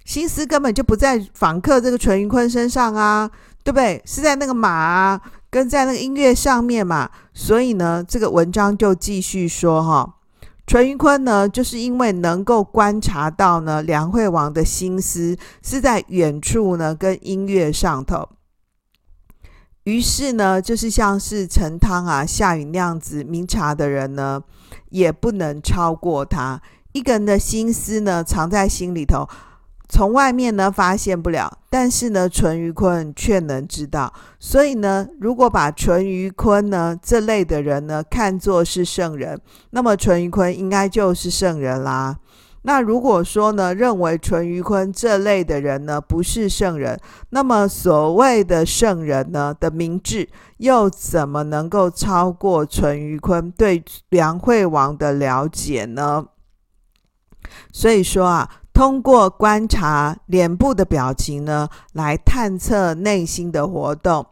S1: 心思根本就不在访客这个淳于髡身上啊，对不对？是在那个马啊，跟在那个音乐上面嘛。所以呢，这个文章就继续说哈，淳于髡呢，就是因为能够观察到呢，梁惠王的心思是在远处呢，跟音乐上头。于是呢，就是像是陈汤啊、夏允那样子明察的人呢，也不能超过他。一个人的心思呢，藏在心里头，从外面呢发现不了，但是呢，淳于髡却能知道。所以呢，如果把淳于髡呢这类的人呢看作是圣人，那么淳于髡应该就是圣人啦。那如果说呢，认为淳于髡这类的人呢不是圣人，那么所谓的圣人呢的明智，又怎么能够超过淳于髡对梁惠王的了解呢？所以说啊，通过观察脸部的表情呢，来探测内心的活动，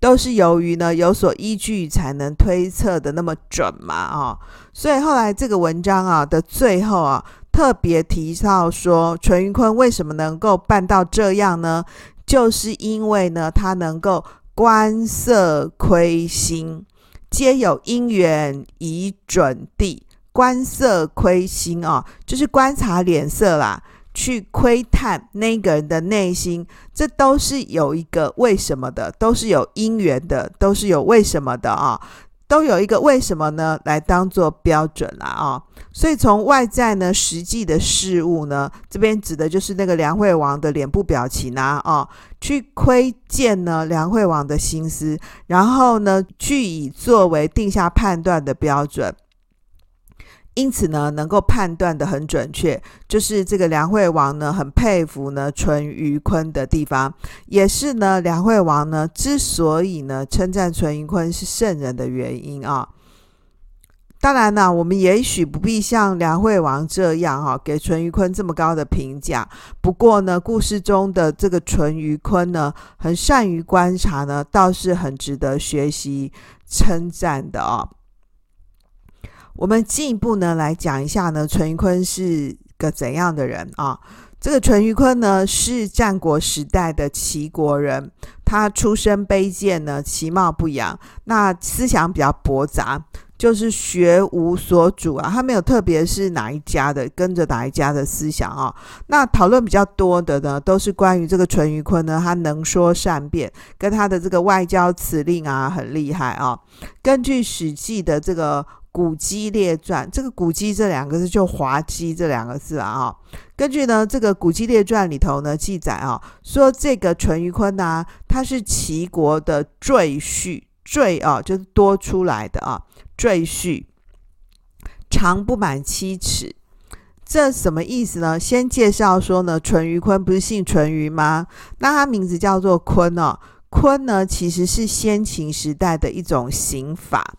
S1: 都是由于呢有所依据才能推测的那么准嘛啊、哦。所以后来这个文章啊的最后啊。特别提到说，淳于髡为什么能够办到这样呢？就是因为呢，他能够观色窥心，皆有因缘以准地。观色窥心啊，就是观察脸色啦，去窥探那个人的内心，这都是有一个为什么的，都是有因缘的，都是有为什么的啊。都有一个为什么呢？来当做标准啦啊、哦！所以从外在呢，实际的事物呢，这边指的就是那个梁惠王的脸部表情啊啊、哦，去窥见呢梁惠王的心思，然后呢，去以作为定下判断的标准。因此呢，能够判断得很准确，就是这个梁惠王呢，很佩服呢淳于髡的地方，也是呢梁惠王呢之所以呢称赞淳于髡是圣人的原因啊。当然呢，我们也许不必像梁惠王这样哈，给淳于髡这么高的评价。不过呢，故事中的这个淳于髡呢，很善于观察呢，倒是很值得学习称赞的啊。我们进一步呢来讲一下呢，淳于髡是个怎样的人啊？这个淳于髡呢是战国时代的齐国人，他出身卑贱呢，其貌不扬，那思想比较驳杂，就是学无所主啊。他没有特别是哪一家的，跟着哪一家的思想啊。那讨论比较多的呢，都是关于这个淳于髡呢，他能说善辩，跟他的这个外交辞令啊很厉害啊。根据《史记》的这个。古姬列传，这个古姬这两个字就滑稽这两个字啊、根据呢这个古姬列传里头呢记载啊、说这个淳于髡呢，他是齐国的赘婿，赘啊就是多出来的啊，赘婿，长不满七尺。这什么意思呢？先介绍说呢，淳于髡不是姓淳于吗？那他名字叫做髡哦，髡呢其实是先秦时代的一种刑法。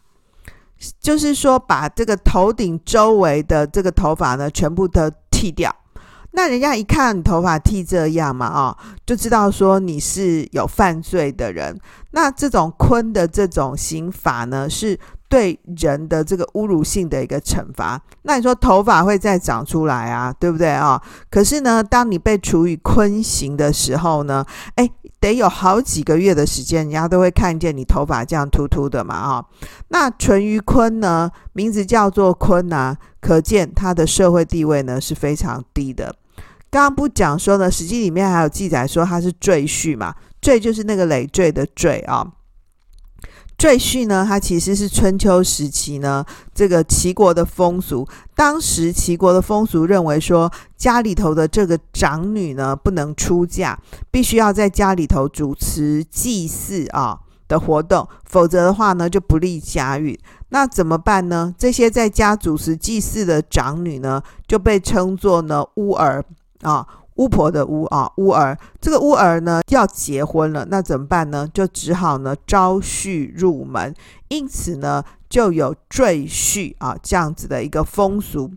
S1: 就是说，把这个头顶周围的这个头发呢，全部都剃掉。那人家一看头发剃这样嘛，啊，就知道说你是有犯罪的人。那这种髡的这种刑罚呢，是对人的这个侮辱性的一个惩罚。那你说头发会再长出来啊，对不对啊？可是呢，当你被处以髡刑的时候呢，哎。得有好几个月的时间，人家都会看见你头发这样秃秃的嘛，哈。那淳于髡呢，名字叫做髡啊，可见他的社会地位呢是非常低的。刚刚不讲说呢，《史记》里面还有记载说他是赘婿嘛，赘就是那个累赘的赘啊。赘婿呢，他其实是春秋时期呢这个齐国的风俗。当时齐国的风俗认为说，家里头的这个长女呢不能出嫁，必须要在家里头主持祭祀啊的活动，否则的话呢就不利家运。那怎么办呢？这些在家主持祭祀的长女呢，就被称作呢巫儿啊。巫婆的巫啊，巫儿，这个巫儿呢要结婚了，那怎么办呢？就只好呢招婿入门，因此呢就有赘婿啊这样子的一个风俗。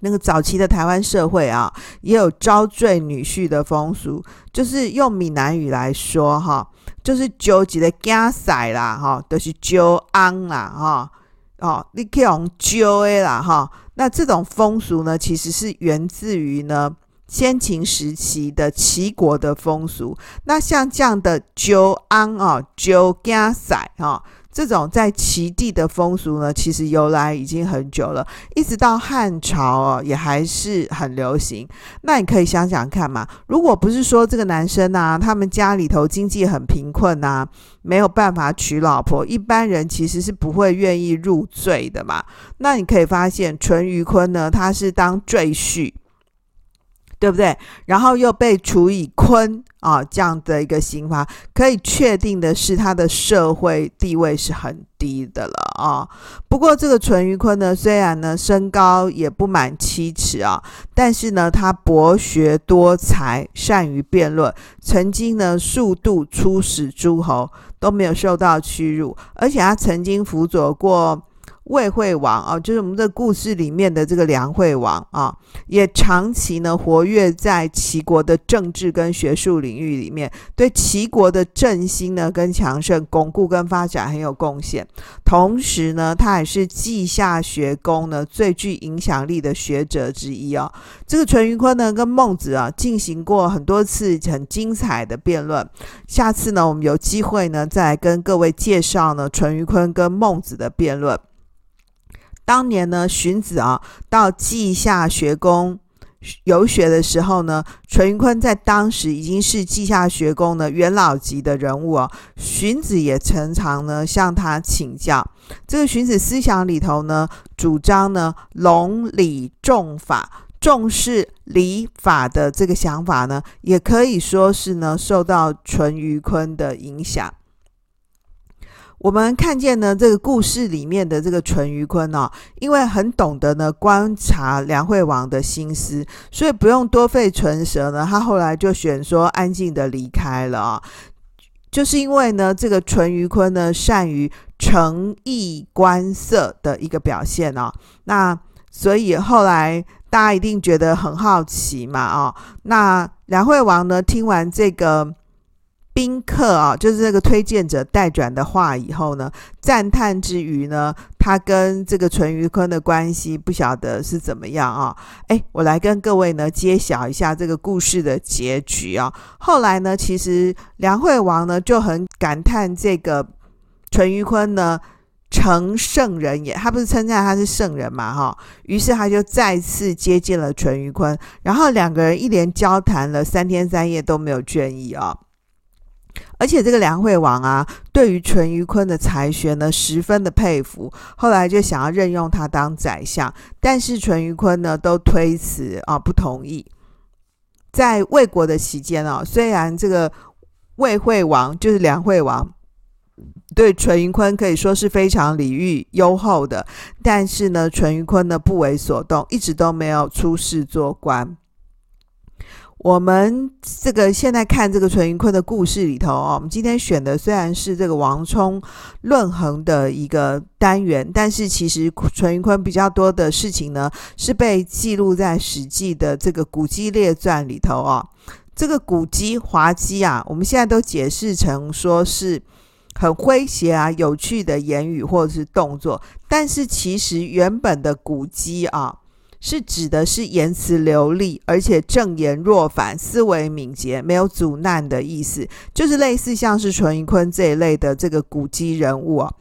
S1: 那个早期的台湾社会啊，也有招赘女婿的风俗，就是用闽南语来说哈，就是纠几个家婿啦哈，都、就是纠安啦哈，哦，你可以用揪的啦哈。那这种风俗呢，其实是源自于呢。先秦时期的齐国的风俗。那像这样的酒安啊，酒加赛啊。这种在齐地的风俗呢，其实由来已经很久了，一直到汉朝哦，也还是很流行。那你可以想想看嘛，如果不是说这个男生啊，他们家里头经济很贫困啊，没有办法娶老婆，一般人其实是不会愿意入赘的嘛。那你可以发现，淳于髡呢，他是当赘婿。对不对？然后又被处以髡啊，这样的一个刑罚，可以确定的是，他的社会地位是很低的了啊。不过这个淳于髡呢，虽然呢身高也不满七尺啊，但是呢他博学多才，善于辩论，曾经呢数度出使诸侯，都没有受到屈辱，而且他曾经辅佐过。魏惠王啊，就是我们这故事里面的这个梁惠王啊，也长期呢活跃在齐国的政治跟学术领域里面，对齐国的振兴呢跟强盛、巩固跟发展很有贡献。同时呢，他也是稷下学宫呢最具影响力的学者之一啊。这个淳于髡呢跟孟子啊进行过很多次很精彩的辩论。下次呢，我们有机会呢再跟各位介绍呢淳于髡跟孟子的辩论。当年呢，荀子啊到稷下学宫游学的时候呢，淳于髡在当时已经是稷下学宫的元老级的人物啊。荀子也常常呢向他请教。这个荀子思想里头呢，主张呢隆礼重法，重视礼法的这个想法呢，也可以说是呢受到淳于髡的影响。我们看见呢，这个故事里面的这个淳于髡哦，因为很懂得呢观察梁惠王的心思，所以不用多费唇舌呢，他后来就选说安静的离开了啊。就是因为呢，这个淳于髡呢善于诚意观色的一个表现哦，那所以后来大家一定觉得很好奇嘛哦，那梁惠王呢听完这个。宾客啊，就是这个推荐者代转的话以后呢，赞叹之余呢，他跟这个淳于髡的关系不晓得是怎么样啊？哎，我来跟各位呢揭晓一下这个故事的结局啊。后来呢，其实梁惠王呢就很感叹这个淳于髡呢成圣人也，他不是称赞他是圣人嘛哈？于是他就再次接见了淳于髡，然后两个人一连交谈了三天三夜都没有倦意啊。而且这个梁惠王啊，对于淳于髡的才学呢，十分的佩服。后来就想要任用他当宰相，但是淳于髡呢，都推辞啊，不同意。在魏国的期间啊，虽然这个魏惠王就是梁惠王，对淳于髡可以说是非常礼遇优厚的，但是呢，淳于髡呢不为所动，一直都没有出仕做官。我们这个现在看这个淳于髡的故事里头哦，我们今天选的虽然是这个王充论衡的一个单元，但是其实淳于髡比较多的事情呢，是被记录在《史记》的这个《古籍列传》里头哦。这个古籍滑稽啊，我们现在都解释成说是很诙谐啊、有趣的言语或者是动作，但是其实原本的古籍啊。是指的是言辞流利，而且正言若反，思维敏捷，没有阻难的意思，就是类似像是淳于髡这一类的这个古籍人物啊。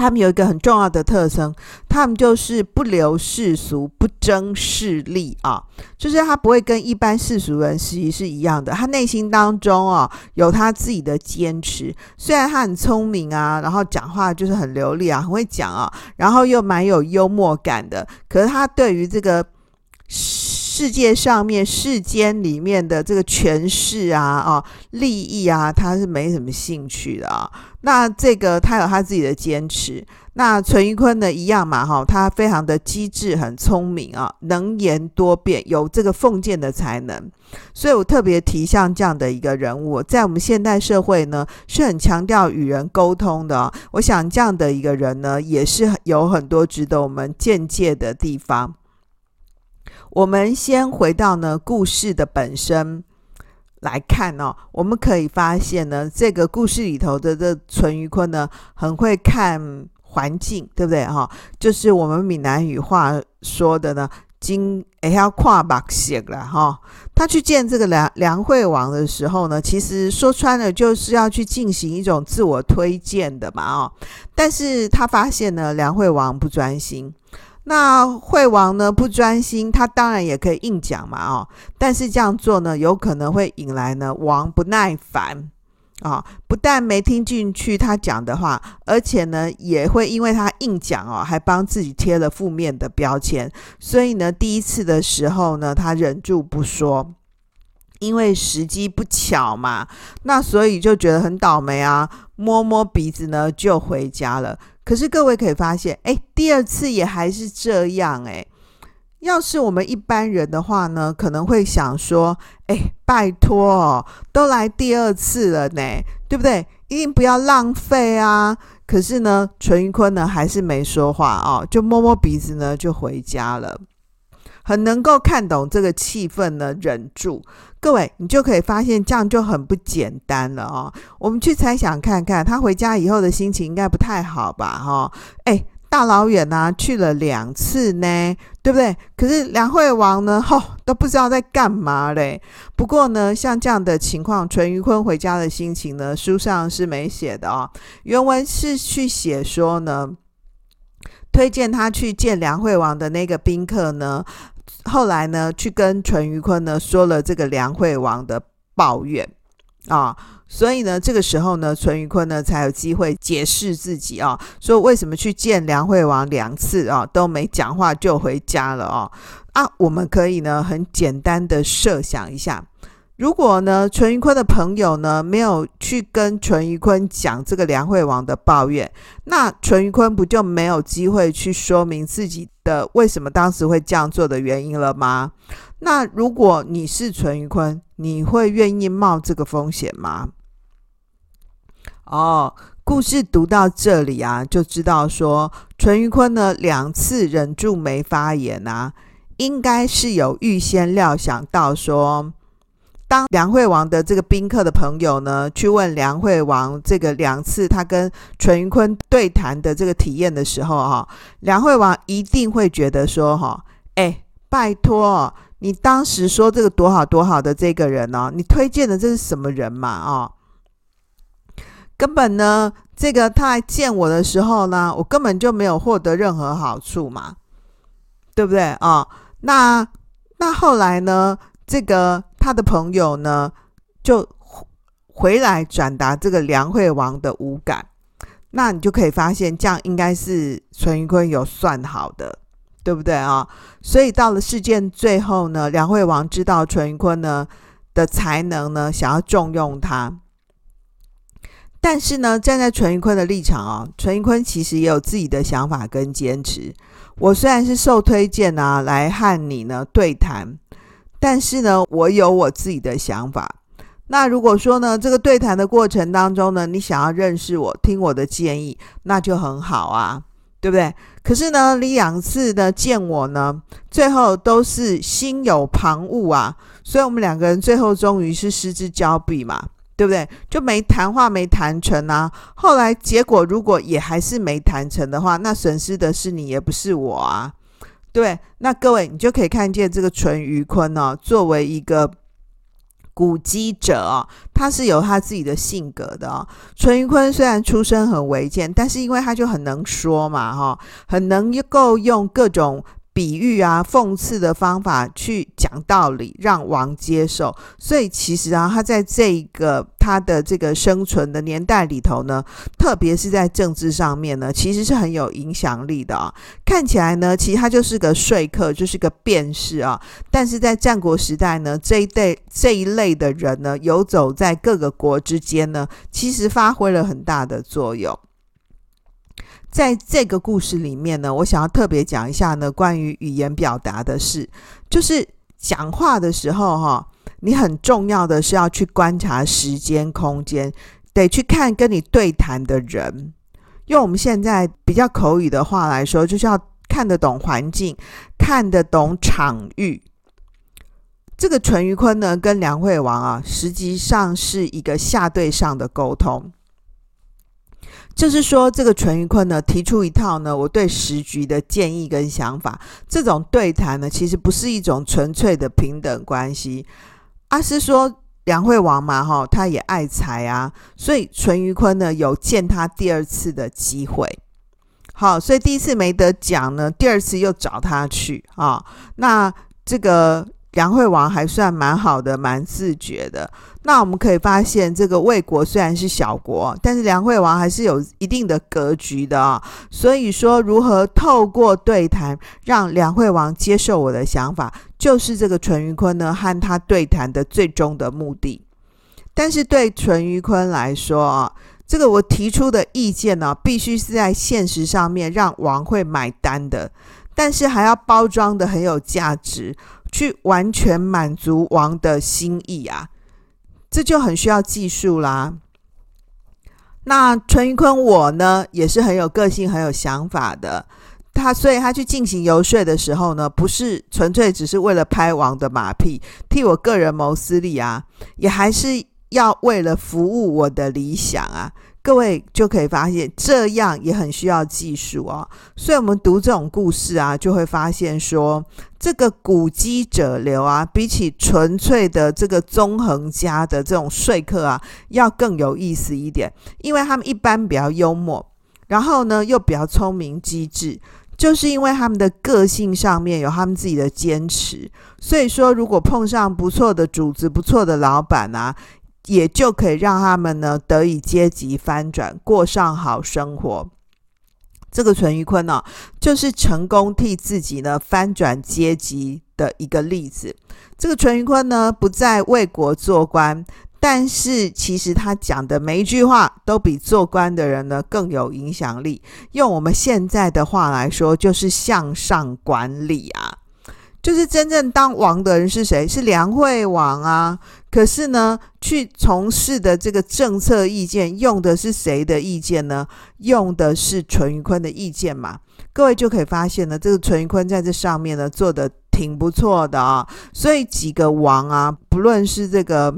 S1: 他们有一个很重要的特征，他们就是不流世俗，不争势利啊，就是他不会跟一般世俗人其实是一样的，他内心当中啊有他自己的坚持。虽然他很聪明啊，然后讲话就是很流利啊，很会讲啊，然后又蛮有幽默感的，可是他对于这个。世界上面世间里面的这个权势啊啊利益啊，他是没什么兴趣的啊。那这个他有他自己的坚持。那淳于髡呢一样嘛哈，他非常的机智，很聪明啊，能言多辩，有这个奉谏的才能。所以我特别提像这样的一个人物，在我们现代社会呢，是很强调与人沟通的。我想这样的一个人呢，也是有很多值得我们借鉴的地方。我们先回到呢故事的本身来看哦，我们可以发现呢，这个故事里头的这淳于髡呢，很会看环境，对不对哈？就是我们闽南语话说的呢，经也要跨把写了哈。他去见这个梁梁惠王的时候呢，其实说穿了就是要去进行一种自我推荐的嘛哦。但是他发现呢，梁惠王不专心。那惠王呢不专心，他当然也可以硬讲嘛哦。但是这样做呢，有可能会引来呢王不耐烦。啊、哦，不但没听进去他讲的话，而且呢，也会因为他硬讲哦，还帮自己贴了负面的标签。所以呢，第一次的时候呢，他忍住不说，因为时机不巧嘛。那所以就觉得很倒霉啊，摸摸鼻子呢就回家了。可是各位可以发现，哎，第二次也还是这样哎。要是我们一般人的话呢，可能会想说：“哎，拜托哦，都来第二次了呢，对不对？一定不要浪费啊！”可是呢，淳于髡呢还是没说话哦，就摸摸鼻子呢就回家了。很能够看懂这个气氛呢，忍住。各位，你就可以发现这样就很不简单了哦。我们去猜想看看，他回家以后的心情应该不太好吧？哈、哦，哎。大老远呐、啊，去了两次呢，对不对？可是梁惠王呢，吼、都不知道在干嘛嘞。不过呢，像这样的情况，淳于髡回家的心情呢，书上是没写的哦。原文是去写说呢，推荐他去见梁惠王的那个宾客呢，后来呢，去跟淳于髡呢说了这个梁惠王的抱怨啊。所以呢，这个时候呢，淳于髡呢才有机会解释自己啊，说为什么去见梁惠王两次啊都没讲话就回家了啊啊！我们可以呢很简单的设想一下，如果呢淳于髡的朋友呢没有去跟淳于髡讲这个梁惠王的抱怨，那淳于髡不就没有机会去说明自己的为什么当时会这样做的原因了吗？那如果你是淳于髡，你会愿意冒这个风险吗？哦，故事读到这里啊，就知道说淳于髡呢两次忍住没发言啊，应该是有预先料想到说，当梁惠王的这个宾客的朋友呢去问梁惠王这个两次他跟淳于髡对谈的这个体验的时候哈，梁惠王一定会觉得说哈，哎，拜托，你当时说这个多好多好的这个人哦，你推荐的这是什么人嘛？哦。根本呢，这个他来见我的时候呢，我根本就没有获得任何好处嘛，对不对啊？哦，那那后来呢，这个他的朋友呢，就回来转达这个梁惠王的无感，那你就可以发现，这样应该是淳于髡有算好的，对不对啊？所以到了事件最后呢，梁惠王知道淳于髡呢的才能呢，想要重用他。但是呢，站在淳于髡的立场啊，淳于髡其实也有自己的想法跟坚持。我虽然是受推荐啊，来和你呢对谈，但是呢，我有我自己的想法。那如果说呢，这个对谈的过程当中呢，你想要认识我，听我的建议，那就很好啊，对不对？可是呢，你两次呢见我呢，最后都是心有旁骛啊，所以我们两个人最后终于是失之交臂嘛。对不对？就没谈话没谈成啊。后来结果如果也还是没谈成的话，那损失的是你，也不是我啊。对，那各位你就可以看见这个淳于髡呢，作为一个古籍者啊，他是有他自己的性格的啊。淳于髡虽然出身很违建，但是因为他就很能说嘛，哈，很能够用各种。比喻啊，讽刺的方法去讲道理，让王接受。所以其实啊，他在这个他的这个生存的年代里头呢，特别是在政治上面呢，其实是很有影响力的啊。看起来呢，其实他就是个说客，就是个辩士啊。但是在战国时代呢，这一类这一类的人呢，游走在各个国之间呢，其实发挥了很大的作用。在这个故事里面呢，我想要特别讲一下呢，关于语言表达的事，就是讲话的时候哈，你很重要的是要去观察时间、空间，得去看跟你对谈的人。用我们现在比较口语的话来说，就是要看得懂环境，看得懂场域。这个淳于髡呢，跟梁惠王啊，实际上是一个下对上的沟通。就是说，这个淳于髡呢提出一套呢，我对时局的建议跟想法。这种对谈呢，其实不是一种纯粹的平等关系。阿是说梁惠王嘛，哈，他也爱财啊，所以淳于髡呢有见他第二次的机会。好，所以第一次没得讲呢，第二次又找他去啊。那这个。梁惠王还算蛮好的，蛮自觉的。那我们可以发现，这个魏国虽然是小国，但是梁惠王还是有一定的格局的啊。所以说，如何透过对谈让梁惠王接受我的想法，就是这个淳于髡呢和他对谈的最终的目的。但是对淳于髡来说啊，这个我提出的意见呢，必须是在现实上面让王会买单的，但是还要包装得很有价值。去完全满足王的心意啊，这就很需要技术啦。那陈云坤我呢，也是很有个性、很有想法的。他所以他去进行游说的时候呢，不是纯粹只是为了拍王的马屁，替我个人谋私利啊，也还是要为了服务我的理想啊。各位就可以发现，这样也很需要技术哦。所以，我们读这种故事啊，就会发现说，这个古迹者流啊，比起纯粹的这个纵横家的这种说客啊，要更有意思一点。因为他们一般比较幽默，然后呢又比较聪明机智，就是因为他们的个性上面有他们自己的坚持。所以说，如果碰上不错的主子、不错的老板啊。也就可以让他们呢得以阶级翻转，过上好生活。这个淳于髡呢，就是成功替自己呢翻转阶级的一个例子。这个淳于髡呢不在为国做官，但是其实他讲的每一句话都比做官的人呢更有影响力。用我们现在的话来说，就是向上管理啊。就是真正当王的人是谁？是梁惠王啊。可是呢，去从事的这个政策意见，用的是谁的意见呢？用的是淳于髡的意见嘛。各位就可以发现呢，这个淳于髡在这上面呢做的挺不错的啊。所以几个王啊，不论是这个。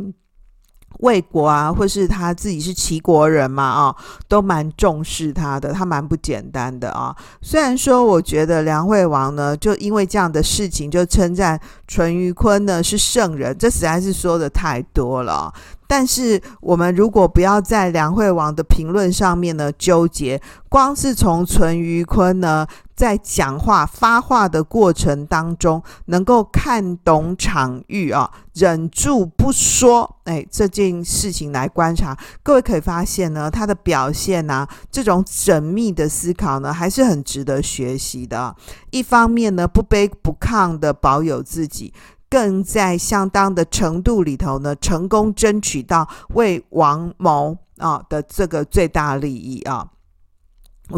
S1: 魏国啊，或是他自己是齐国人嘛，啊，都蛮重视他的，他蛮不简单的啊。虽然说，我觉得梁惠王呢，就因为这样的事情，就称赞淳于髡呢是圣人，这实在是说的太多了。但是我们如果不要在梁惠王的评论上面呢纠结，光是从淳于髡呢在讲话发话的过程当中，能够看懂场域啊，忍住不说，哎，这件事情来观察，各位可以发现呢，他的表现啊，这种缜密的思考呢，还是很值得学习的。一方面呢，不卑不亢的保有自己。更在相当的程度里头呢，成功争取到为王谋啊的这个最大利益啊。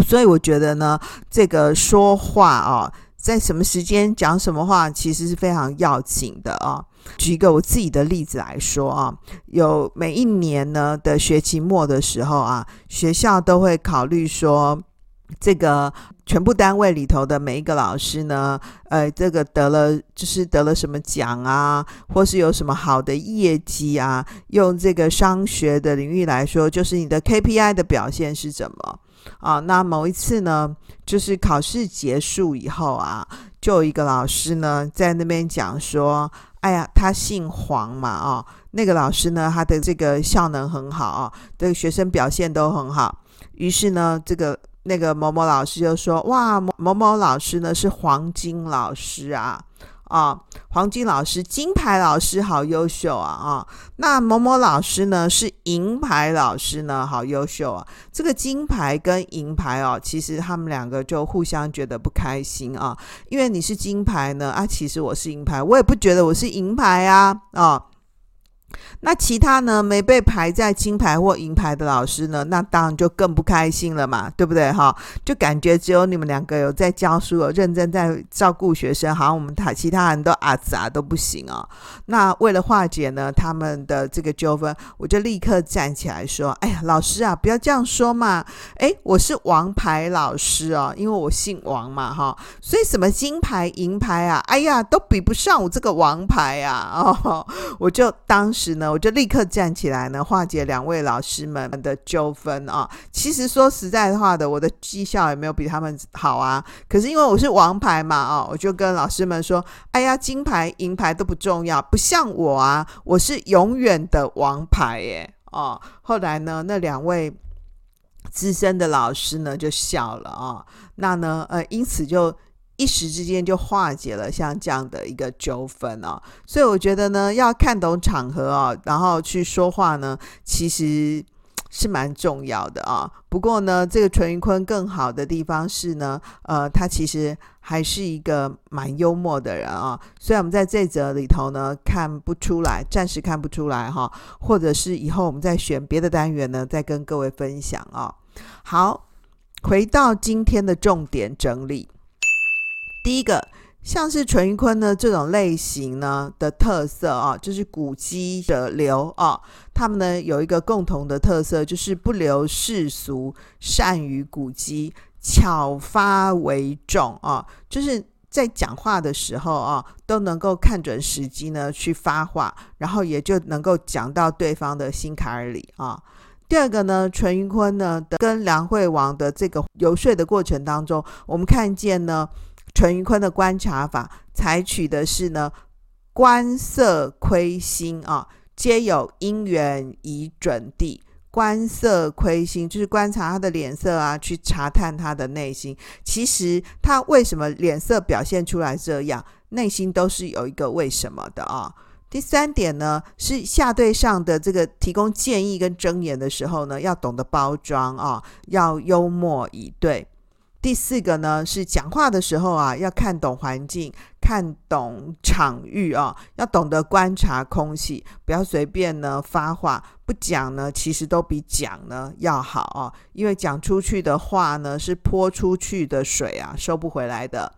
S1: 所以我觉得呢，这个说话啊，在什么时间讲什么话，其实是非常要紧的啊。举一个我自己的例子来说啊，有每一年呢的学期末的时候啊，学校都会考虑说。这个全部单位里头的每一个老师呢，呃，这个得了就是得了什么奖啊，或是有什么好的业绩啊？用这个商学的领域来说，就是你的 KPI 的表现是怎么啊？那某一次呢，就是考试结束以后啊，就有一个老师呢在那边讲说：“哎呀，他姓黄嘛，哦，那个老师呢，他的这个效能很好啊，这个学生表现都很好。于是呢，这个。”那个某某老师就说：“哇，某某老师呢是黄金老师啊，啊，黄金老师，金牌老师好优秀啊，啊，那某某老师呢是银牌老师呢，好优秀啊。这个金牌跟银牌哦，其实他们两个就互相觉得不开心啊，因为你是金牌呢，啊，其实我是银牌，我也不觉得我是银牌啊，啊。”那其他呢，没被排在金牌或银牌的老师呢，那当然就更不开心了嘛，对不对哈？就感觉只有你们两个有在教书，有认真在照顾学生，好像我们他其他人都啊杂都不行哦。那为了化解呢他们的这个纠纷，我就立刻站起来说：“哎呀，老师啊，不要这样说嘛！哎，我是王牌老师哦，因为我姓王嘛哈，所以什么金牌银牌啊，哎呀，都比不上我这个王牌啊哦。”我就当时。是呢，我就立刻站起来呢，化解两位老师们的纠纷啊。其实说实在话的，我的绩效也没有比他们好啊。可是因为我是王牌嘛，啊，我就跟老师们说：“哎呀，金牌、银牌都不重要，不像我啊，我是永远的王牌耶。”哦，后来呢，那两位资深的老师呢就笑了啊。那呢，呃，因此就。一时之间就化解了像这样的一个纠纷哦，所以我觉得呢，要看懂场合哦，然后去说话呢，其实是蛮重要的啊。不过呢，这个淳于髡更好的地方是呢，呃，他其实还是一个蛮幽默的人啊。虽然我们在这则里头呢看不出来，暂时看不出来哈，或者是以后我们再选别的单元呢，再跟各位分享啊。好，回到今天的重点整理。第一个，像是淳于髡呢这种类型呢的特色啊，就是古迹的流啊，他们呢有一个共同的特色，就是不留世俗，善于古迹，巧发为重啊，就是在讲话的时候啊，都能够看准时机呢去发话，然后也就能够讲到对方的心坎儿里啊。第二个呢，淳于髡呢跟梁惠王的这个游说的过程当中，我们看见呢。淳于髡的观察法采取的是呢，观色窥心啊，皆有因缘以准地。观色窥心就是观察他的脸色啊，去查探他的内心。其实他为什么脸色表现出来这样，内心都是有一个为什么的啊。第三点呢，是下对上的这个提供建议跟箴言的时候呢，要懂得包装啊，要幽默以对。第四个呢，是讲话的时候啊，要看懂环境，看懂场域啊，要懂得观察空气，不要随便呢发话，不讲呢，其实都比讲呢要好啊，因为讲出去的话呢，是泼出去的水啊，收不回来的。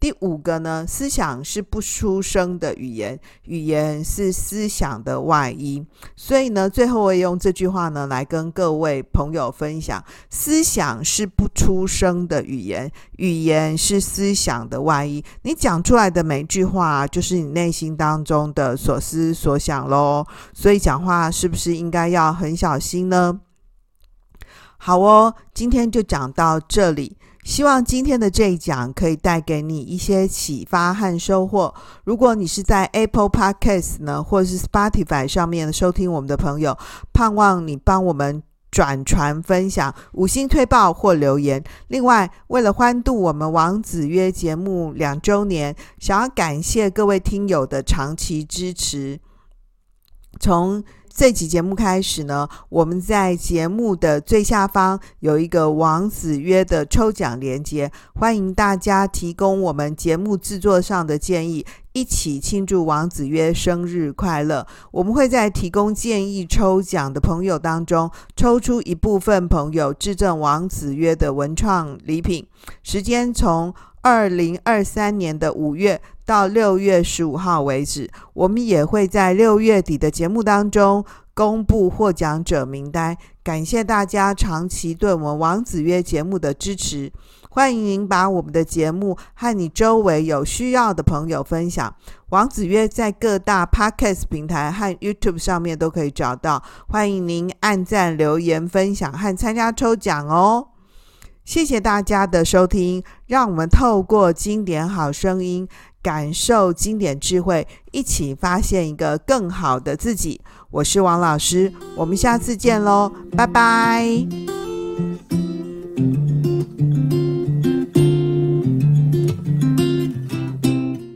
S1: 第五个呢，思想是不出声的语言，语言是思想的外衣。所以呢，最后我也用这句话呢来跟各位朋友分享：思想是不出声的语言，语言是思想的外衣。你讲出来的每句话，就是你内心当中的所思所想喽。所以讲话是不是应该要很小心呢？好哦，今天就讲到这里。希望今天的这一讲可以带给你一些启发和收获。如果你是在 Apple Podcast 呢，或是 Spotify 上面收听我们的朋友，盼望你帮我们转传分享、五星推爆或留言。另外，为了欢度我们王子约节目两周年，想要感谢各位听友的长期支持，从这期节目开始呢，我们在节目的最下方有一个王子约的抽奖连接，欢迎大家提供我们节目制作上的建议，一起庆祝王子约生日快乐。我们会在提供建议抽奖的朋友当中，抽出一部分朋友致赠王子约的文创礼品，时间从二零二三年的五月。到六月十五号为止，我们也会在六月底的节目当中公布获奖者名单。感谢大家长期对我们王子约节目的支持，欢迎您把我们的节目和你周围有需要的朋友分享。王子约在各大 Podcast 平台和 YouTube 上面都可以找到，欢迎您按赞、留言、分享和参加抽奖哦。谢谢大家的收听，让我们透过经典好声音。感受经典智慧一起发现一个更好的自己。我是王老师我们下次见喽拜拜。